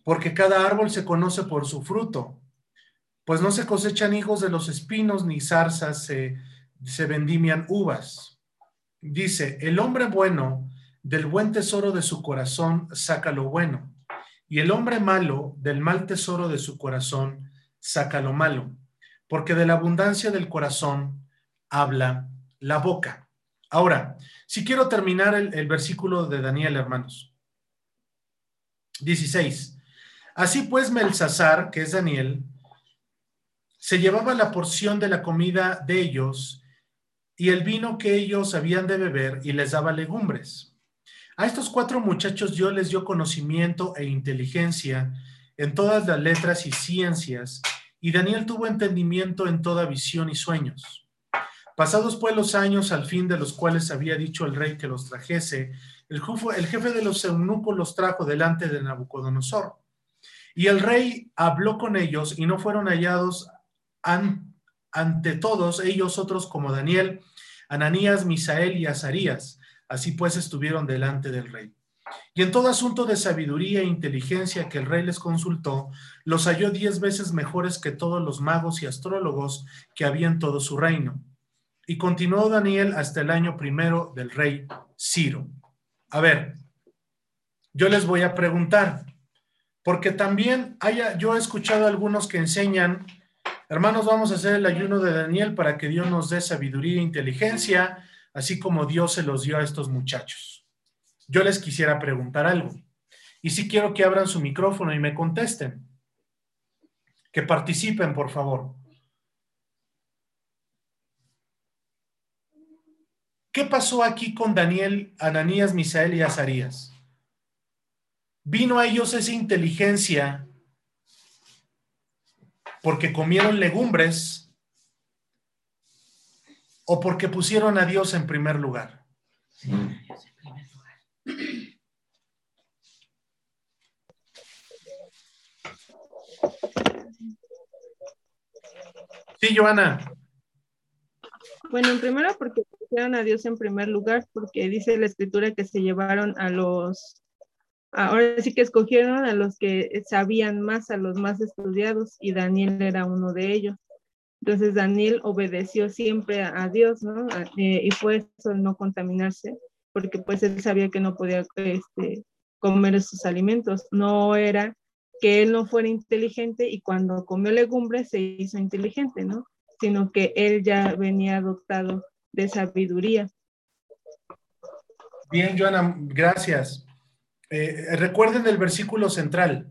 porque cada árbol se conoce por su fruto pues no se cosechan hijos de los espinos, ni zarzas se, se vendimian uvas. Dice, el hombre bueno del buen tesoro de su corazón saca lo bueno, y el hombre malo del mal tesoro de su corazón saca lo malo, porque de la abundancia del corazón habla la boca. Ahora, si quiero terminar el, versículo de Daniel, hermanos. 16. Así pues, Melzazar, que es Daniel, se llevaba la porción de la comida de ellos y el vino que ellos habían de beber y les daba legumbres. A estos cuatro muchachos yo les dio conocimiento e inteligencia en todas las letras y ciencias, y Daniel tuvo entendimiento en toda visión y sueños. Pasados pues los años al fin de los cuales había dicho el rey que los trajese, el jefe, de los eunucos los trajo delante de Nabucodonosor. Y el rey habló con ellos y no fueron hallados ante todos ellos otros como Daniel, Ananías, Misael y Azarías. Así pues estuvieron delante del rey. Y en todo asunto de sabiduría e inteligencia que el rey les consultó, los halló diez veces mejores que todos los magos y astrólogos que había en todo su reino. Y continuó Daniel hasta el año primero del rey Ciro. A ver, yo les voy a preguntar, porque también haya, yo he escuchado a algunos que enseñan Hermanos, vamos a hacer el ayuno de Daniel para que Dios nos dé sabiduría e inteligencia, así como Dios se los dio a estos muchachos. Yo les quisiera preguntar algo. Y si quiero que abran su micrófono y me contesten. Que participen, por favor. ¿Qué pasó aquí con Daniel, Ananías, Misael y Azarías? Vino a ellos esa inteligencia porque comieron legumbres o porque pusieron a Dios en primer lugar. Sí, Joana. Bueno, en primero porque pusieron a Dios en primer lugar, porque dice la escritura que se llevaron a los ahora sí que escogieron a los que sabían más, a los más estudiados, y Daniel era uno de ellos. Entonces Daniel obedeció siempre a, Dios, ¿no? Eh, y fue eso no contaminarse, porque pues él sabía que no podía este, comer esos alimentos. No era que él no fuera inteligente y cuando comió legumbres se hizo inteligente, ¿no? Sino que él ya venía adoptado de sabiduría. Bien, Joana, gracias. Eh, recuerden el versículo central.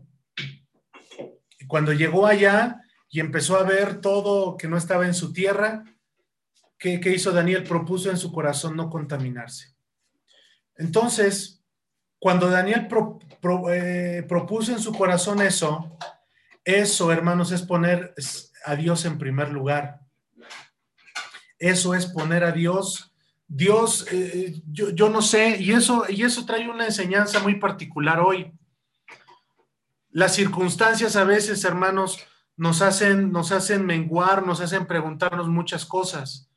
Cuando llegó allá y empezó a ver todo que no estaba en su tierra, ¿qué, hizo Daniel? Propuso en su corazón no contaminarse. Entonces, cuando Daniel eh, propuso en su corazón eso, eso, hermanos, es poner a Dios en primer lugar. Eso es poner a Dios Dios, eh, yo, yo, no sé, y eso, y eso trae una enseñanza muy particular hoy. Las circunstancias a veces, hermanos, nos hacen, nos hacen menguar, nos hacen preguntarnos muchas cosas.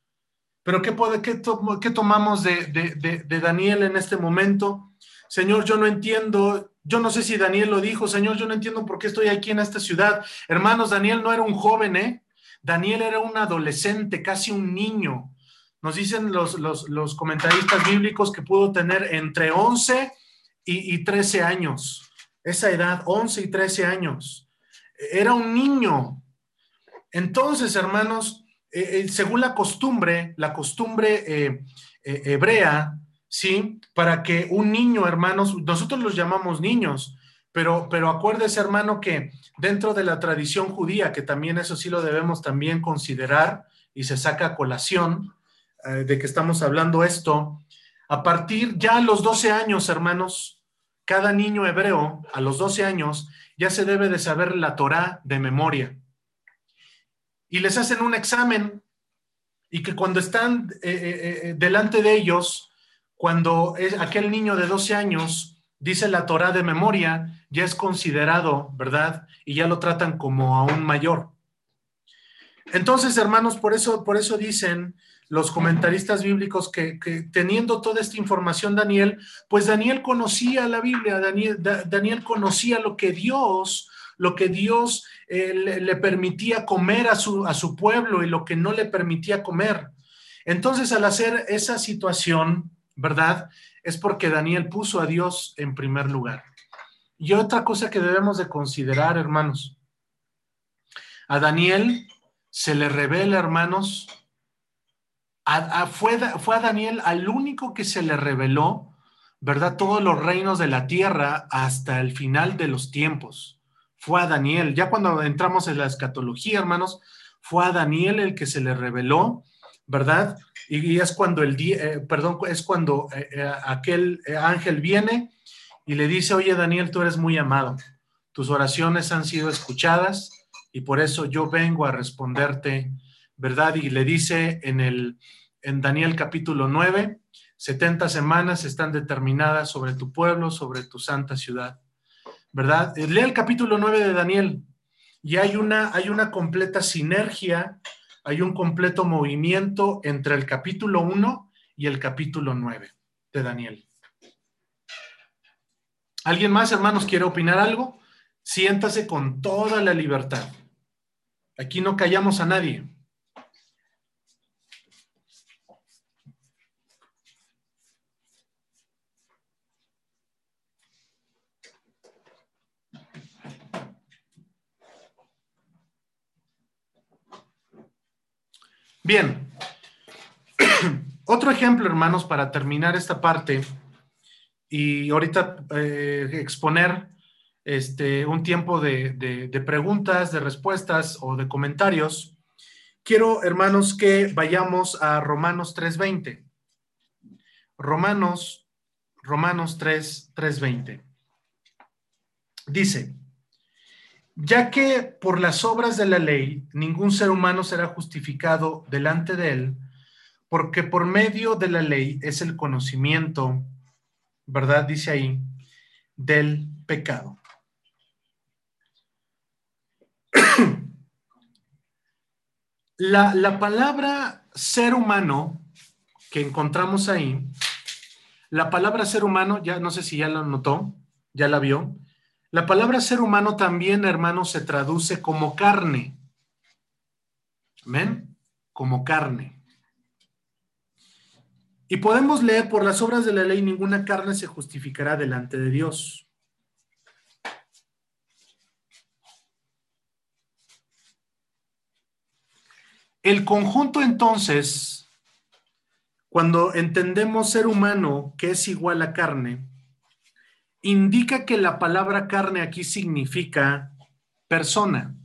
Pero ¿qué, puede, qué, qué tomamos de, de, de, Daniel en este momento? Señor, yo no entiendo, yo no sé si Daniel lo dijo, Señor, yo no entiendo por qué estoy aquí en esta ciudad. Hermanos, Daniel no era un joven, ¿eh? Daniel era un adolescente, casi un niño. Nos dicen los, los, los comentaristas bíblicos que pudo tener entre 11 y, y 13 años. Esa edad, 11 y 13 años era un niño. Entonces, hermanos, eh, eh, según la costumbre, la costumbre eh, hebrea, ¿sí? Para que un niño, hermanos, nosotros los llamamos niños, pero, pero acuérdese, hermano, que dentro de la tradición judía, que también eso sí lo debemos también considerar y se saca a colación de que estamos hablando esto, a partir ya a los 12 años, hermanos, cada niño hebreo a los 12 años ya se debe de saber la Torah de memoria. Y les hacen un examen y que cuando están eh, eh, eh, delante de ellos, cuando es aquel niño de 12 años dice la Torah de memoria, ya es considerado, ¿verdad? Y ya lo tratan como a un mayor. Entonces, hermanos, por eso, por eso dicen los comentaristas bíblicos que, teniendo toda esta información Daniel, pues Daniel conocía la Biblia, Daniel, Daniel conocía lo que Dios, lo que Dios eh, le, permitía comer a su, a su pueblo y lo que no le permitía comer. Entonces, al hacer esa situación, ¿verdad? Es porque Daniel puso a Dios en primer lugar. Y otra cosa que debemos de considerar, hermanos, a Daniel se le revela, hermanos, fue, fue a Daniel al único que se le reveló, ¿verdad? Todos los reinos de la tierra hasta el final de los tiempos. Fue a Daniel. Ya cuando entramos en la escatología, hermanos, fue a Daniel el que se le reveló, ¿verdad? Y, es cuando el día, eh, perdón, es cuando eh, eh, aquel ángel viene y le dice, oye Daniel, tú eres muy amado, tus oraciones han sido escuchadas y por eso yo vengo a responderte ¿verdad? Y le dice en, el, en Daniel capítulo 9, 70 semanas están determinadas sobre tu pueblo, sobre tu santa ciudad, ¿verdad? Eh, lee el capítulo 9 de Daniel y hay una, hay una completa sinergia, hay un completo movimiento entre el capítulo 1 y el capítulo 9 de Daniel. ¿Alguien más, hermanos, quiere opinar algo? Siéntase con toda la libertad. Aquí no callamos a nadie. Bien. <clears throat> Otro ejemplo, hermanos, para terminar esta parte y ahorita eh, exponer este, un tiempo de, de, preguntas, de respuestas o de comentarios. Quiero, hermanos, que vayamos a Romanos 3.20. Romanos, Romanos 3, 3.20. Dice, ya que por las obras de la ley ningún ser humano será justificado delante de él, porque por medio de la ley es el conocimiento, ¿verdad? Dice ahí, del pecado. <clears throat> La, la, palabra ser humano que encontramos ahí, la palabra ser humano, ya no sé si ya la notó, ya la vio, la palabra ser humano también, hermanos, se traduce como carne. ¿Ven? Como carne. Y podemos leer, por las obras de la ley, ninguna carne se justificará delante de Dios. El conjunto entonces, cuando entendemos ser humano, que es igual a carne, indica que la palabra carne aquí significa persona.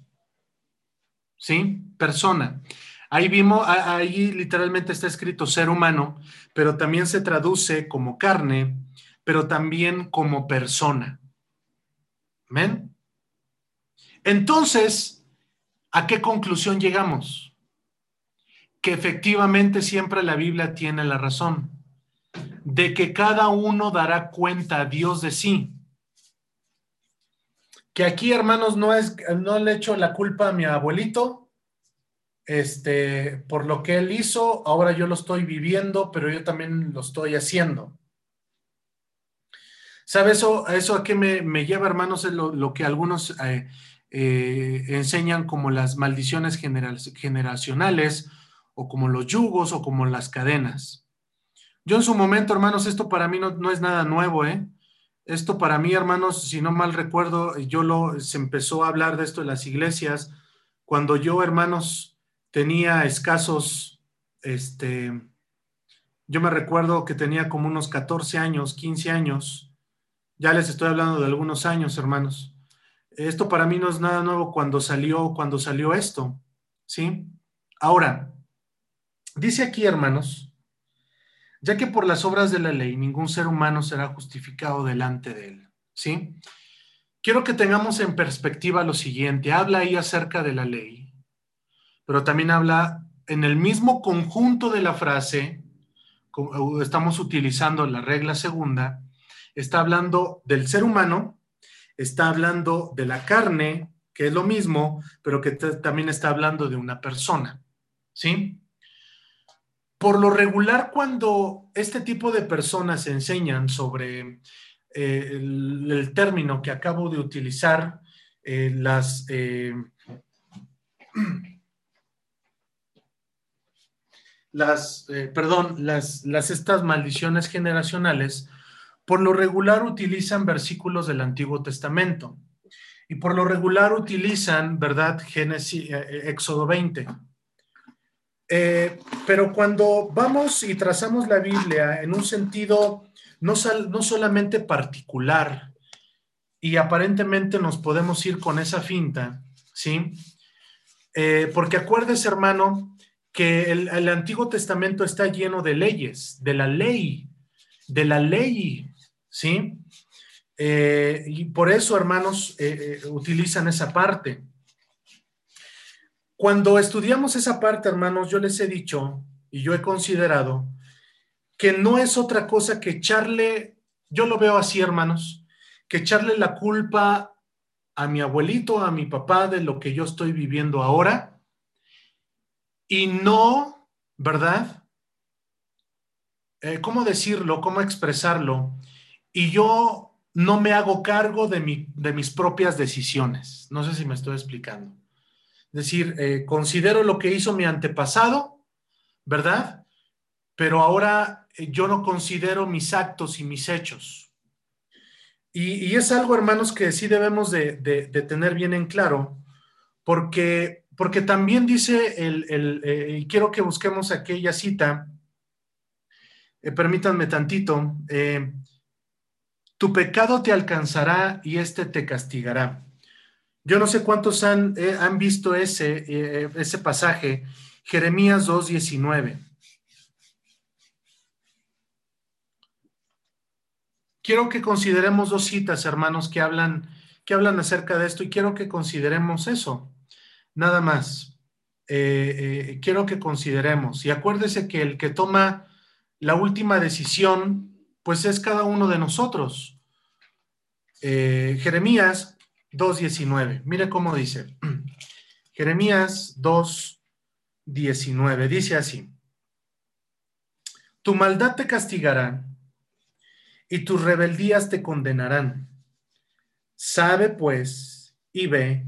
¿Sí? Persona. Ahí vimos, ahí literalmente está escrito ser humano, pero también se traduce como carne, pero también como persona. ¿Ven? Entonces, ¿a qué conclusión llegamos? que efectivamente siempre la Biblia tiene la razón, de que cada uno dará cuenta a Dios de sí. Que aquí, hermanos, no es, no le echo la culpa a mi abuelito, este, por lo que él hizo, ahora yo lo estoy viviendo, pero yo también lo estoy haciendo. ¿Sabe eso, eso a qué me, lleva, hermanos? Es lo, que algunos eh, eh, enseñan como las maldiciones generacionales o como los yugos o como las cadenas. Yo en su momento, hermanos, esto para mí no, es nada nuevo, ¿eh? Esto para mí, hermanos, si no mal recuerdo, yo lo, se empezó a hablar de esto en las iglesias cuando yo, hermanos, tenía escasos, este, yo me recuerdo que tenía como unos 14 años, 15 años, ya les estoy hablando de algunos años, hermanos. Esto para mí no es nada nuevo cuando salió, cuando salió esto, ¿sí? Ahora, dice aquí, hermanos, ya que por las obras de la ley ningún ser humano será justificado delante de él, ¿sí? Quiero que tengamos en perspectiva lo siguiente, habla ahí acerca de la ley, pero también habla en el mismo conjunto de la frase, estamos utilizando la regla segunda, está hablando del ser humano, está hablando de la carne, que es lo mismo, pero que también está hablando de una persona, ¿sí? Por lo regular, cuando este tipo de personas enseñan sobre eh, el, término que acabo de utilizar, eh, las... Eh, <clears throat> las, perdón, las, las, estas maldiciones generacionales, por lo regular utilizan versículos del Antiguo Testamento y por lo regular utilizan, ¿verdad? Génesis, Éxodo 20. Eh, pero cuando vamos y trazamos la Biblia en un sentido no, no solamente particular y aparentemente nos podemos ir con esa finta, ¿sí? porque acuérdese, hermano, que el Antiguo Testamento está lleno de leyes, de la ley, de la ley ¿sí? Eh, y por eso, hermanos, eh, eh, utilizan esa parte. Cuando estudiamos esa parte, hermanos, yo les he dicho y yo he considerado que no es otra cosa que echarle, yo lo veo así, hermanos, que echarle la culpa a mi abuelito, a mi papá de lo que yo estoy viviendo ahora y no, ¿verdad? ¿Cómo decirlo? ¿Cómo expresarlo? y yo no me hago cargo de, mi, de mis propias decisiones. No sé si me estoy explicando. Decir, eh, considero lo que hizo mi antepasado, ¿verdad? Pero ahora eh, yo no considero mis actos y mis hechos. Y, es algo, hermanos, que sí debemos de, tener bien en claro, porque, porque también dice el, eh, y quiero que busquemos aquella cita, permítanme tantito, tu pecado te alcanzará y éste te castigará. Yo no sé cuántos han, eh, han visto ese, eh, ese pasaje, Jeremías 2.19. Quiero que consideremos dos citas, hermanos, que hablan, que hablan acerca de esto y quiero que consideremos eso. Nada más. Eh, quiero que consideremos. Y acuérdese que el que toma la última decisión pues es cada uno de nosotros. Jeremías 2.19, mire cómo dice. <clears throat> Jeremías 2.19, dice así. Tu maldad te castigará y tus rebeldías te condenarán. Sabe pues y ve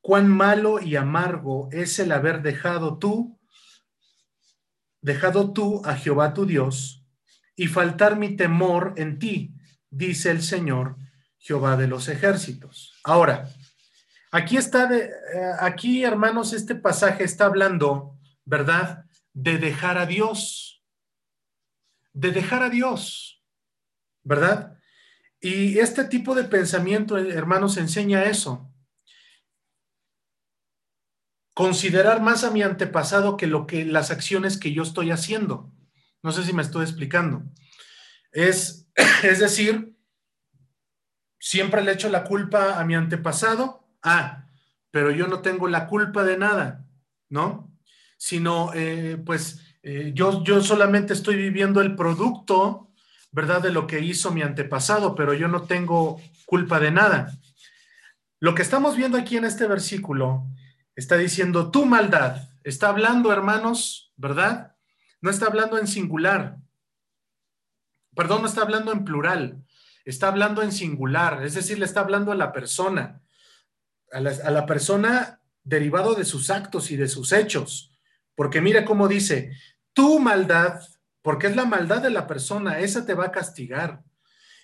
cuán malo y amargo es el haber dejado tú, dejado tú a Jehová tu Dios y faltar mi temor en ti, dice el Señor Jehová de los ejércitos. Ahora, aquí está, eh, aquí hermanos, este pasaje está hablando, ¿verdad? De dejar a Dios, de dejar a Dios, ¿verdad? Y este tipo de pensamiento, hermanos, enseña eso. Considerar más a mi antepasado que lo que las acciones que yo estoy haciendo. No sé si me estoy explicando. Es, <clears throat> es decir, siempre le echo la culpa a mi antepasado. Ah, pero yo no tengo la culpa de nada, ¿no? sino eh, pues eh, yo, yo solamente estoy viviendo el producto, ¿verdad? De lo que hizo mi antepasado, pero yo no tengo culpa de nada. Lo que estamos viendo aquí en este versículo está diciendo tu maldad. Está hablando, hermanos, ¿verdad? No está hablando en singular. Perdón, no está hablando en plural. Está hablando en singular. Es decir, le está hablando a la persona. A la, persona derivado de sus actos y de sus hechos. Porque mira cómo dice, tu maldad, porque es la maldad de la persona, esa te va a castigar.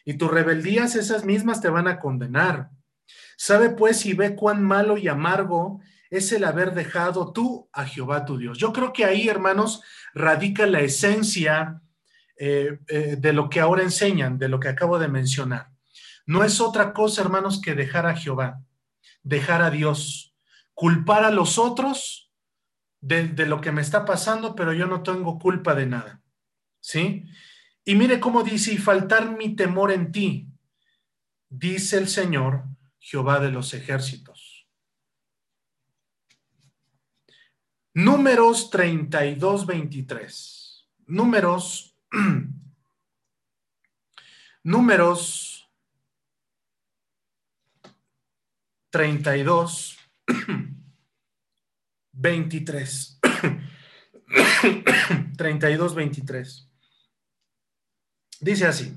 Y tus rebeldías, esas mismas te van a condenar. Sabe pues y ve cuán malo y amargo es el haber dejado tú a Jehová tu Dios. Yo creo que ahí, hermanos, radica la esencia eh, eh, de lo que ahora enseñan, de lo que acabo de mencionar. No es otra cosa, hermanos, que dejar a Jehová, dejar a Dios, culpar a los otros de, de lo que me está pasando, pero yo no tengo culpa de nada. ¿Sí? Y mire cómo dice, y faltar mi temor en ti, dice el Señor, Jehová de los ejércitos. Números 32, 23. Números, <clears throat> números 32, 23. 32, 23. Dice así.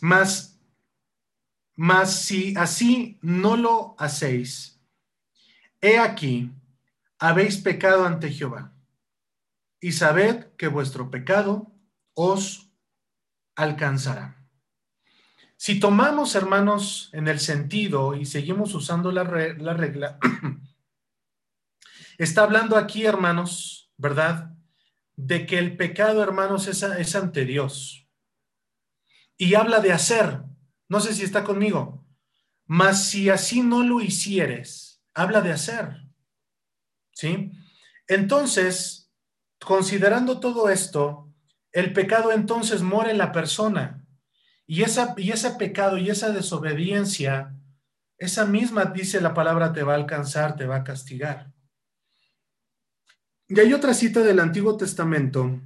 Mas, mas si así no lo hacéis, he aquí, habéis pecado ante Jehová, y sabed que vuestro pecado os alcanzará. Si tomamos, hermanos, en el sentido y seguimos usando la, la regla, <clears throat> está hablando aquí, hermanos, ¿verdad? De que el pecado, hermanos, es, es ante Dios. Y habla de hacer. No sé si está conmigo. Mas si así no lo hicieres, habla de hacer. ¿Sí? Entonces, considerando todo esto, el pecado entonces mora en la persona. Y, esa, y ese pecado y esa desobediencia, esa misma, dice la palabra, te va a alcanzar, te va a castigar. Y hay otra cita del Antiguo Testamento.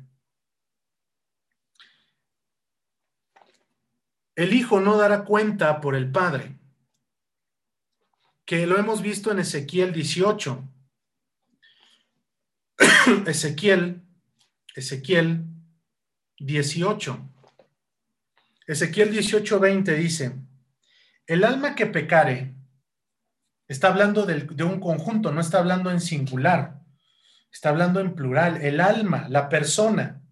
El Hijo no dará cuenta por el Padre, que lo hemos visto en Ezequiel 18. <coughs> Ezequiel, Ezequiel 18. Ezequiel 18, 20 dice, el alma que pecare, está hablando de un conjunto, no está hablando en singular, está hablando en plural, el alma, la persona.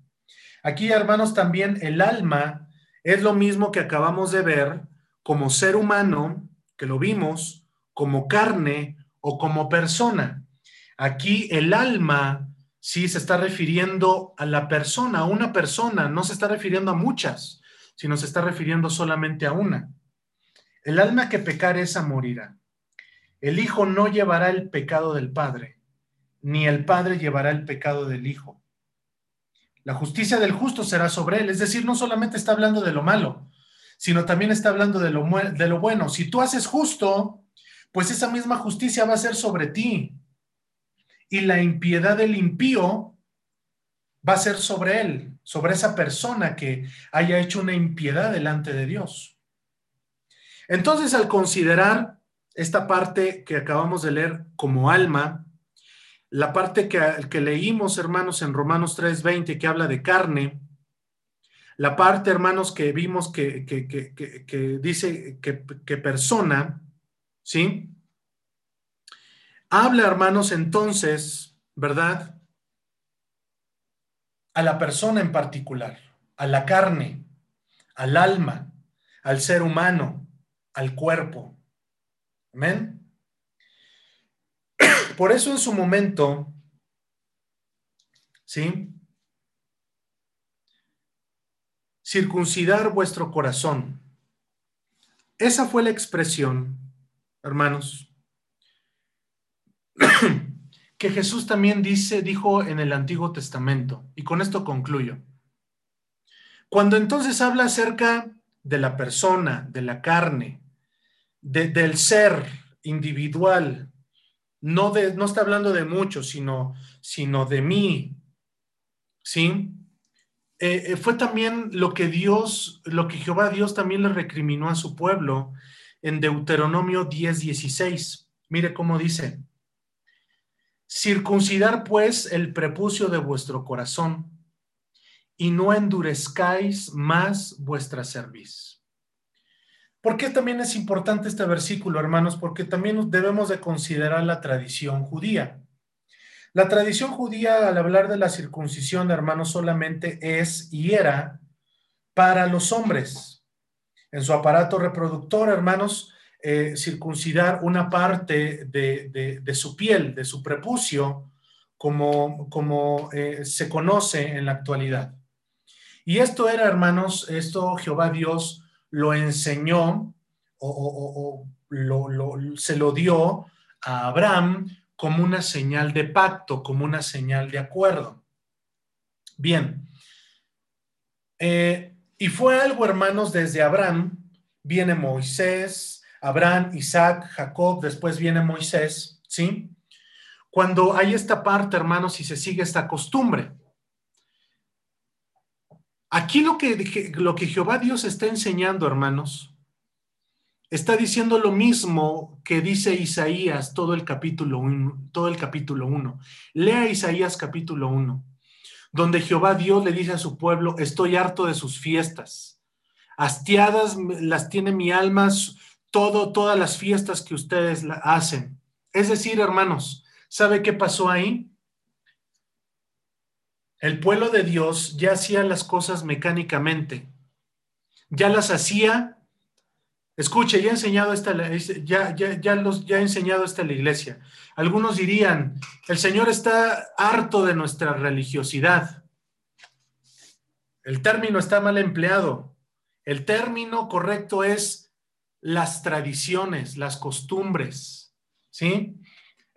Aquí, hermanos, también el alma es lo mismo que acabamos de ver como ser humano, que lo vimos, como carne o como persona. Aquí el alma sí se está refiriendo a la persona, a una persona, no se está refiriendo a muchas sino se está refiriendo solamente a una. El alma que pecar esa morirá. El Hijo no llevará el pecado del Padre, ni el Padre llevará el pecado del Hijo. La justicia del justo será sobre él, es decir, no solamente está hablando de lo malo, sino también está hablando de lo, de lo bueno. Si tú haces justo, pues esa misma justicia va a ser sobre ti. Y la impiedad del impío va a ser sobre él, sobre esa persona que haya hecho una impiedad delante de Dios. Entonces, al considerar esta parte que acabamos de leer como alma, la parte que, que leímos, hermanos, en Romanos 3:20, que habla de carne, la parte, hermanos, que vimos que, que, que dice que persona, ¿sí? Habla, hermanos, entonces, ¿verdad? a la persona en particular, a la carne, al alma, al ser humano, al cuerpo. Amén. <clears throat> Por eso en su momento, ¿sí? Circuncidar vuestro corazón. Esa fue la expresión, hermanos, que Jesús también dice, dijo en el Antiguo Testamento. Y con esto concluyo. Cuando entonces habla acerca de la persona, de la carne, del ser individual, no, de, no está hablando de muchos, sino, sino de mí, ¿sí? Eh, eh, fue también lo que Dios, lo que Jehová Dios también le recriminó a su pueblo en Deuteronomio 10, 16. Mire cómo dice, circuncidar pues el prepucio de vuestro corazón y no endurezcáis más vuestra cerviz. ¿Por qué también es importante este versículo, hermanos? Porque también debemos de considerar la tradición judía. La tradición judía, al hablar de la circuncisión, hermanos, solamente es y era para los hombres. En su aparato reproductor, hermanos, eh, circuncidar una parte de, su piel, de su prepucio, como, como eh, se conoce en la actualidad. Y esto era, hermanos, esto Jehová Dios lo enseñó o, se lo dio a Abraham como una señal de pacto, como una señal de acuerdo. Bien. Eh, y fue algo, hermanos, desde Abraham, viene Moisés, Abraham, Isaac, Jacob, después viene Moisés, ¿sí? Cuando hay esta parte, hermanos, y se sigue esta costumbre. Aquí lo que, lo que Jehová Dios está enseñando, hermanos, está diciendo lo mismo que dice Isaías todo el capítulo 1, todo el capítulo 1. Lea Isaías capítulo 1, donde Jehová Dios le dice a su pueblo, estoy harto de sus fiestas. Hastiadas las tiene mi alma, todo, todas las fiestas que ustedes hacen. Es decir, hermanos, ¿sabe qué pasó ahí? El pueblo de Dios ya hacía las cosas mecánicamente, ya las hacía Escuche, ya he enseñado esta, ya, ya, ya, los, ya enseñado esta la iglesia. Algunos dirían, el Señor está harto de nuestra religiosidad. El término está mal empleado. El término correcto es las tradiciones, las costumbres, ¿sí?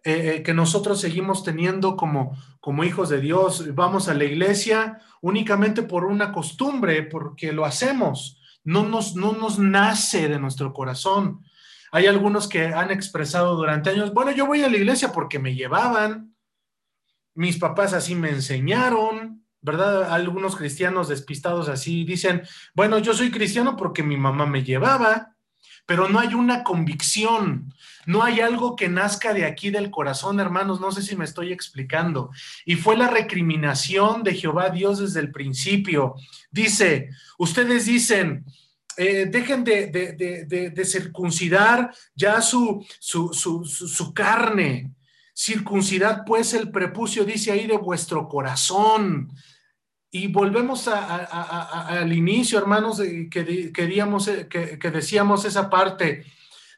Eh, eh, que nosotros seguimos teniendo como, como hijos de Dios. Vamos a la iglesia únicamente por una costumbre, porque lo hacemos no nos, no nos nace de nuestro corazón. Hay algunos que han expresado durante años, bueno, yo voy a la iglesia porque me llevaban, mis papás así me enseñaron, ¿verdad? Algunos cristianos despistados así dicen, bueno, yo soy cristiano porque mi mamá me llevaba, pero no hay una convicción, no hay algo que nazca de aquí del corazón, hermanos, no sé si me estoy explicando. Y fue la recriminación de Jehová Dios desde el principio. Dice, ustedes dicen, eh, dejen de, circuncidar ya su, su, carne. Circuncidad pues el prepucio, dice ahí, de vuestro corazón. Y volvemos al inicio, hermanos, que, queríamos, eh, que decíamos esa parte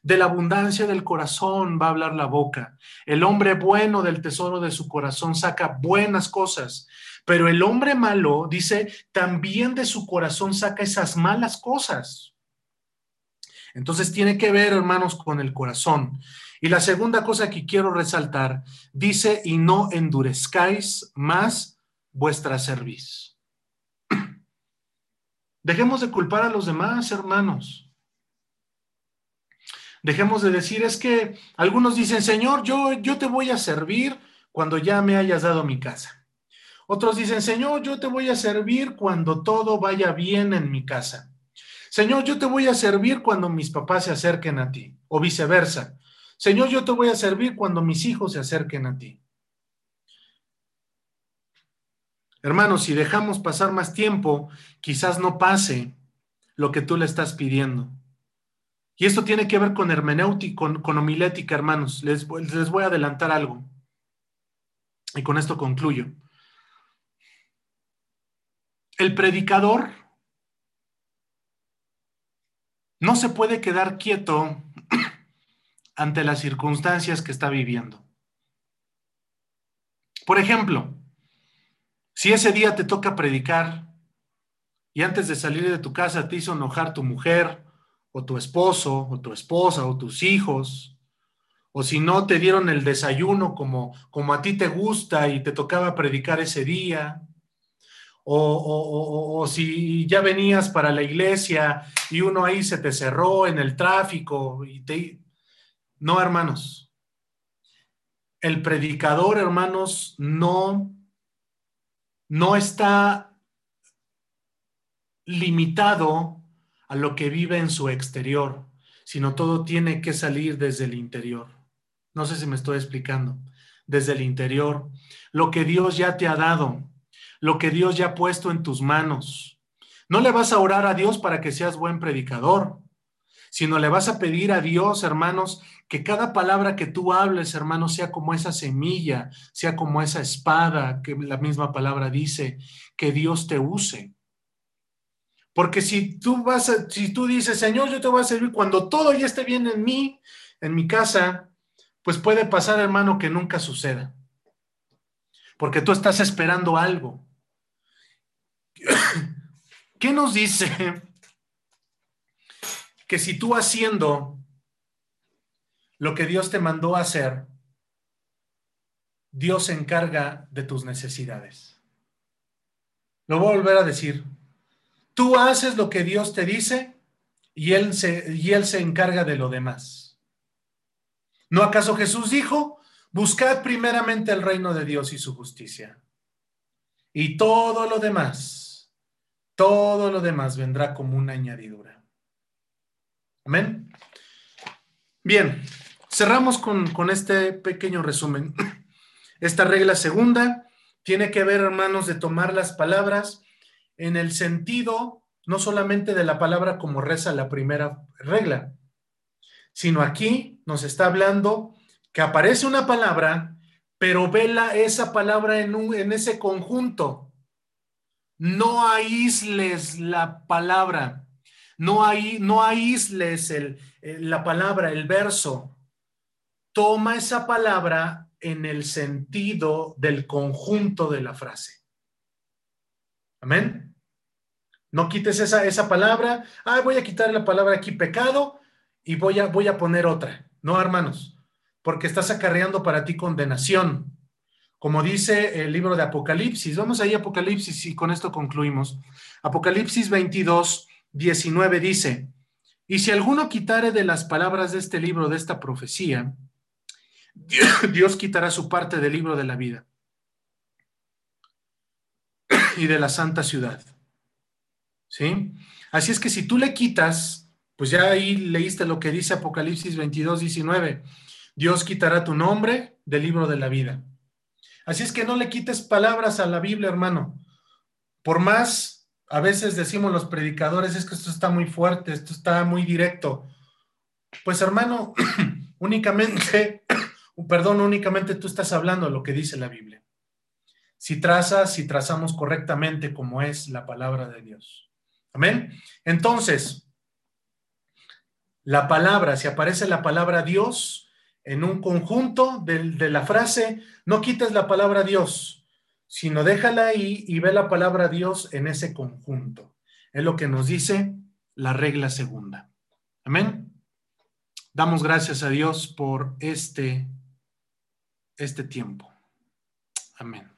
de la abundancia del corazón va a hablar la boca. El hombre bueno del tesoro de su corazón saca buenas cosas, pero el hombre malo, dice, también de su corazón saca esas malas cosas. Entonces tiene que ver, hermanos, con el corazón. Y la segunda cosa que quiero resaltar, dice, y no endurezcáis más vuestra cerviz. Dejemos de culpar a los demás, hermanos. Dejemos de decir, es que algunos dicen, Señor, yo, yo te voy a servir cuando ya me hayas dado mi casa. Otros dicen, Señor, yo te voy a servir cuando todo vaya bien en mi casa. Señor, yo te voy a servir cuando mis papás se acerquen a ti, o viceversa. Señor, yo te voy a servir cuando mis hijos se acerquen a ti. Hermanos, si dejamos pasar más tiempo, quizás no pase lo que tú le estás pidiendo. Y esto tiene que ver con hermenéutica, con, homilética, hermanos. Les, les voy a adelantar algo. Y con esto concluyo. El predicador no se puede quedar quieto <clears throat> ante las circunstancias que está viviendo. Por ejemplo, si ese día te toca predicar y antes de salir de tu casa te hizo enojar tu mujer o tu esposo, o tu esposa, o tus hijos, o si no te dieron el desayuno como, como a ti te gusta y te tocaba predicar ese día, o, o, si ya venías para la iglesia y uno ahí se te cerró en el tráfico y te... No, hermanos. El predicador, hermanos, no, no está limitado a lo que vive en su exterior, sino todo tiene que salir desde el interior. No sé si me estoy explicando. Desde el interior, lo que Dios ya te ha dado, lo que Dios ya ha puesto en tus manos. No le vas a orar a Dios para que seas buen predicador sino le vas a pedir a Dios, hermanos, que cada palabra que tú hables, hermanos, sea como esa semilla, sea como esa espada que la misma palabra dice, que Dios te use. Porque si tú vas si tú dices, Señor, yo te voy a servir cuando todo ya esté bien en mí, en mi casa, pues puede pasar, hermano, que nunca suceda. Porque tú estás esperando algo. ¿Qué nos dice que si tú haciendo lo que Dios te mandó hacer, Dios se encarga de tus necesidades. Lo voy a volver a decir. Tú haces lo que Dios te dice y Él se, y él se encarga de lo demás. ¿No acaso Jesús dijo, buscad primeramente el reino de Dios y su justicia? Y todo lo demás, todo lo demás vendrá como una añadidura. Amén. Bien, cerramos con, este pequeño resumen. <clears throat> Esta regla segunda tiene que ver, hermanos, de tomar las palabras en el sentido no solamente de la palabra como reza la primera regla, sino aquí nos está hablando que aparece una palabra, pero vela esa palabra en, un, en ese conjunto. No aísles la palabra. No, hay, no aísles el, la palabra, el verso. Toma esa palabra en el sentido del conjunto de la frase. Amén. No quites esa, esa palabra. Ah, voy a quitar la palabra aquí pecado y voy a, voy a poner otra. No, hermanos, porque estás acarreando para ti condenación. Como dice el libro de Apocalipsis. Vamos ahí, Apocalipsis, y con esto concluimos. Apocalipsis 22, 19 dice, y si alguno quitare de las palabras de este libro, de esta profecía, <coughs> Dios quitará su parte del libro de la vida y de la santa ciudad. ¿Sí? Así es que si tú le quitas, pues ya ahí leíste lo que dice Apocalipsis 22, 19. Dios quitará tu nombre del libro de la vida. Así es que no le quites palabras a la Biblia, hermano. Por más a veces decimos los predicadores, es que esto está muy fuerte, esto está muy directo. Pues hermano, <clears throat> únicamente, <clears throat> perdón, únicamente tú estás hablando lo que dice la Biblia. Si trazas, si trazamos correctamente como es la palabra de Dios. Amén. Entonces, la palabra, si aparece la palabra Dios en un conjunto de, de la frase, no quites la palabra Dios, sino déjala ahí y ve la palabra Dios en ese conjunto. Es lo que nos dice la regla segunda. Amén. Damos gracias a Dios por este, este tiempo. Amén.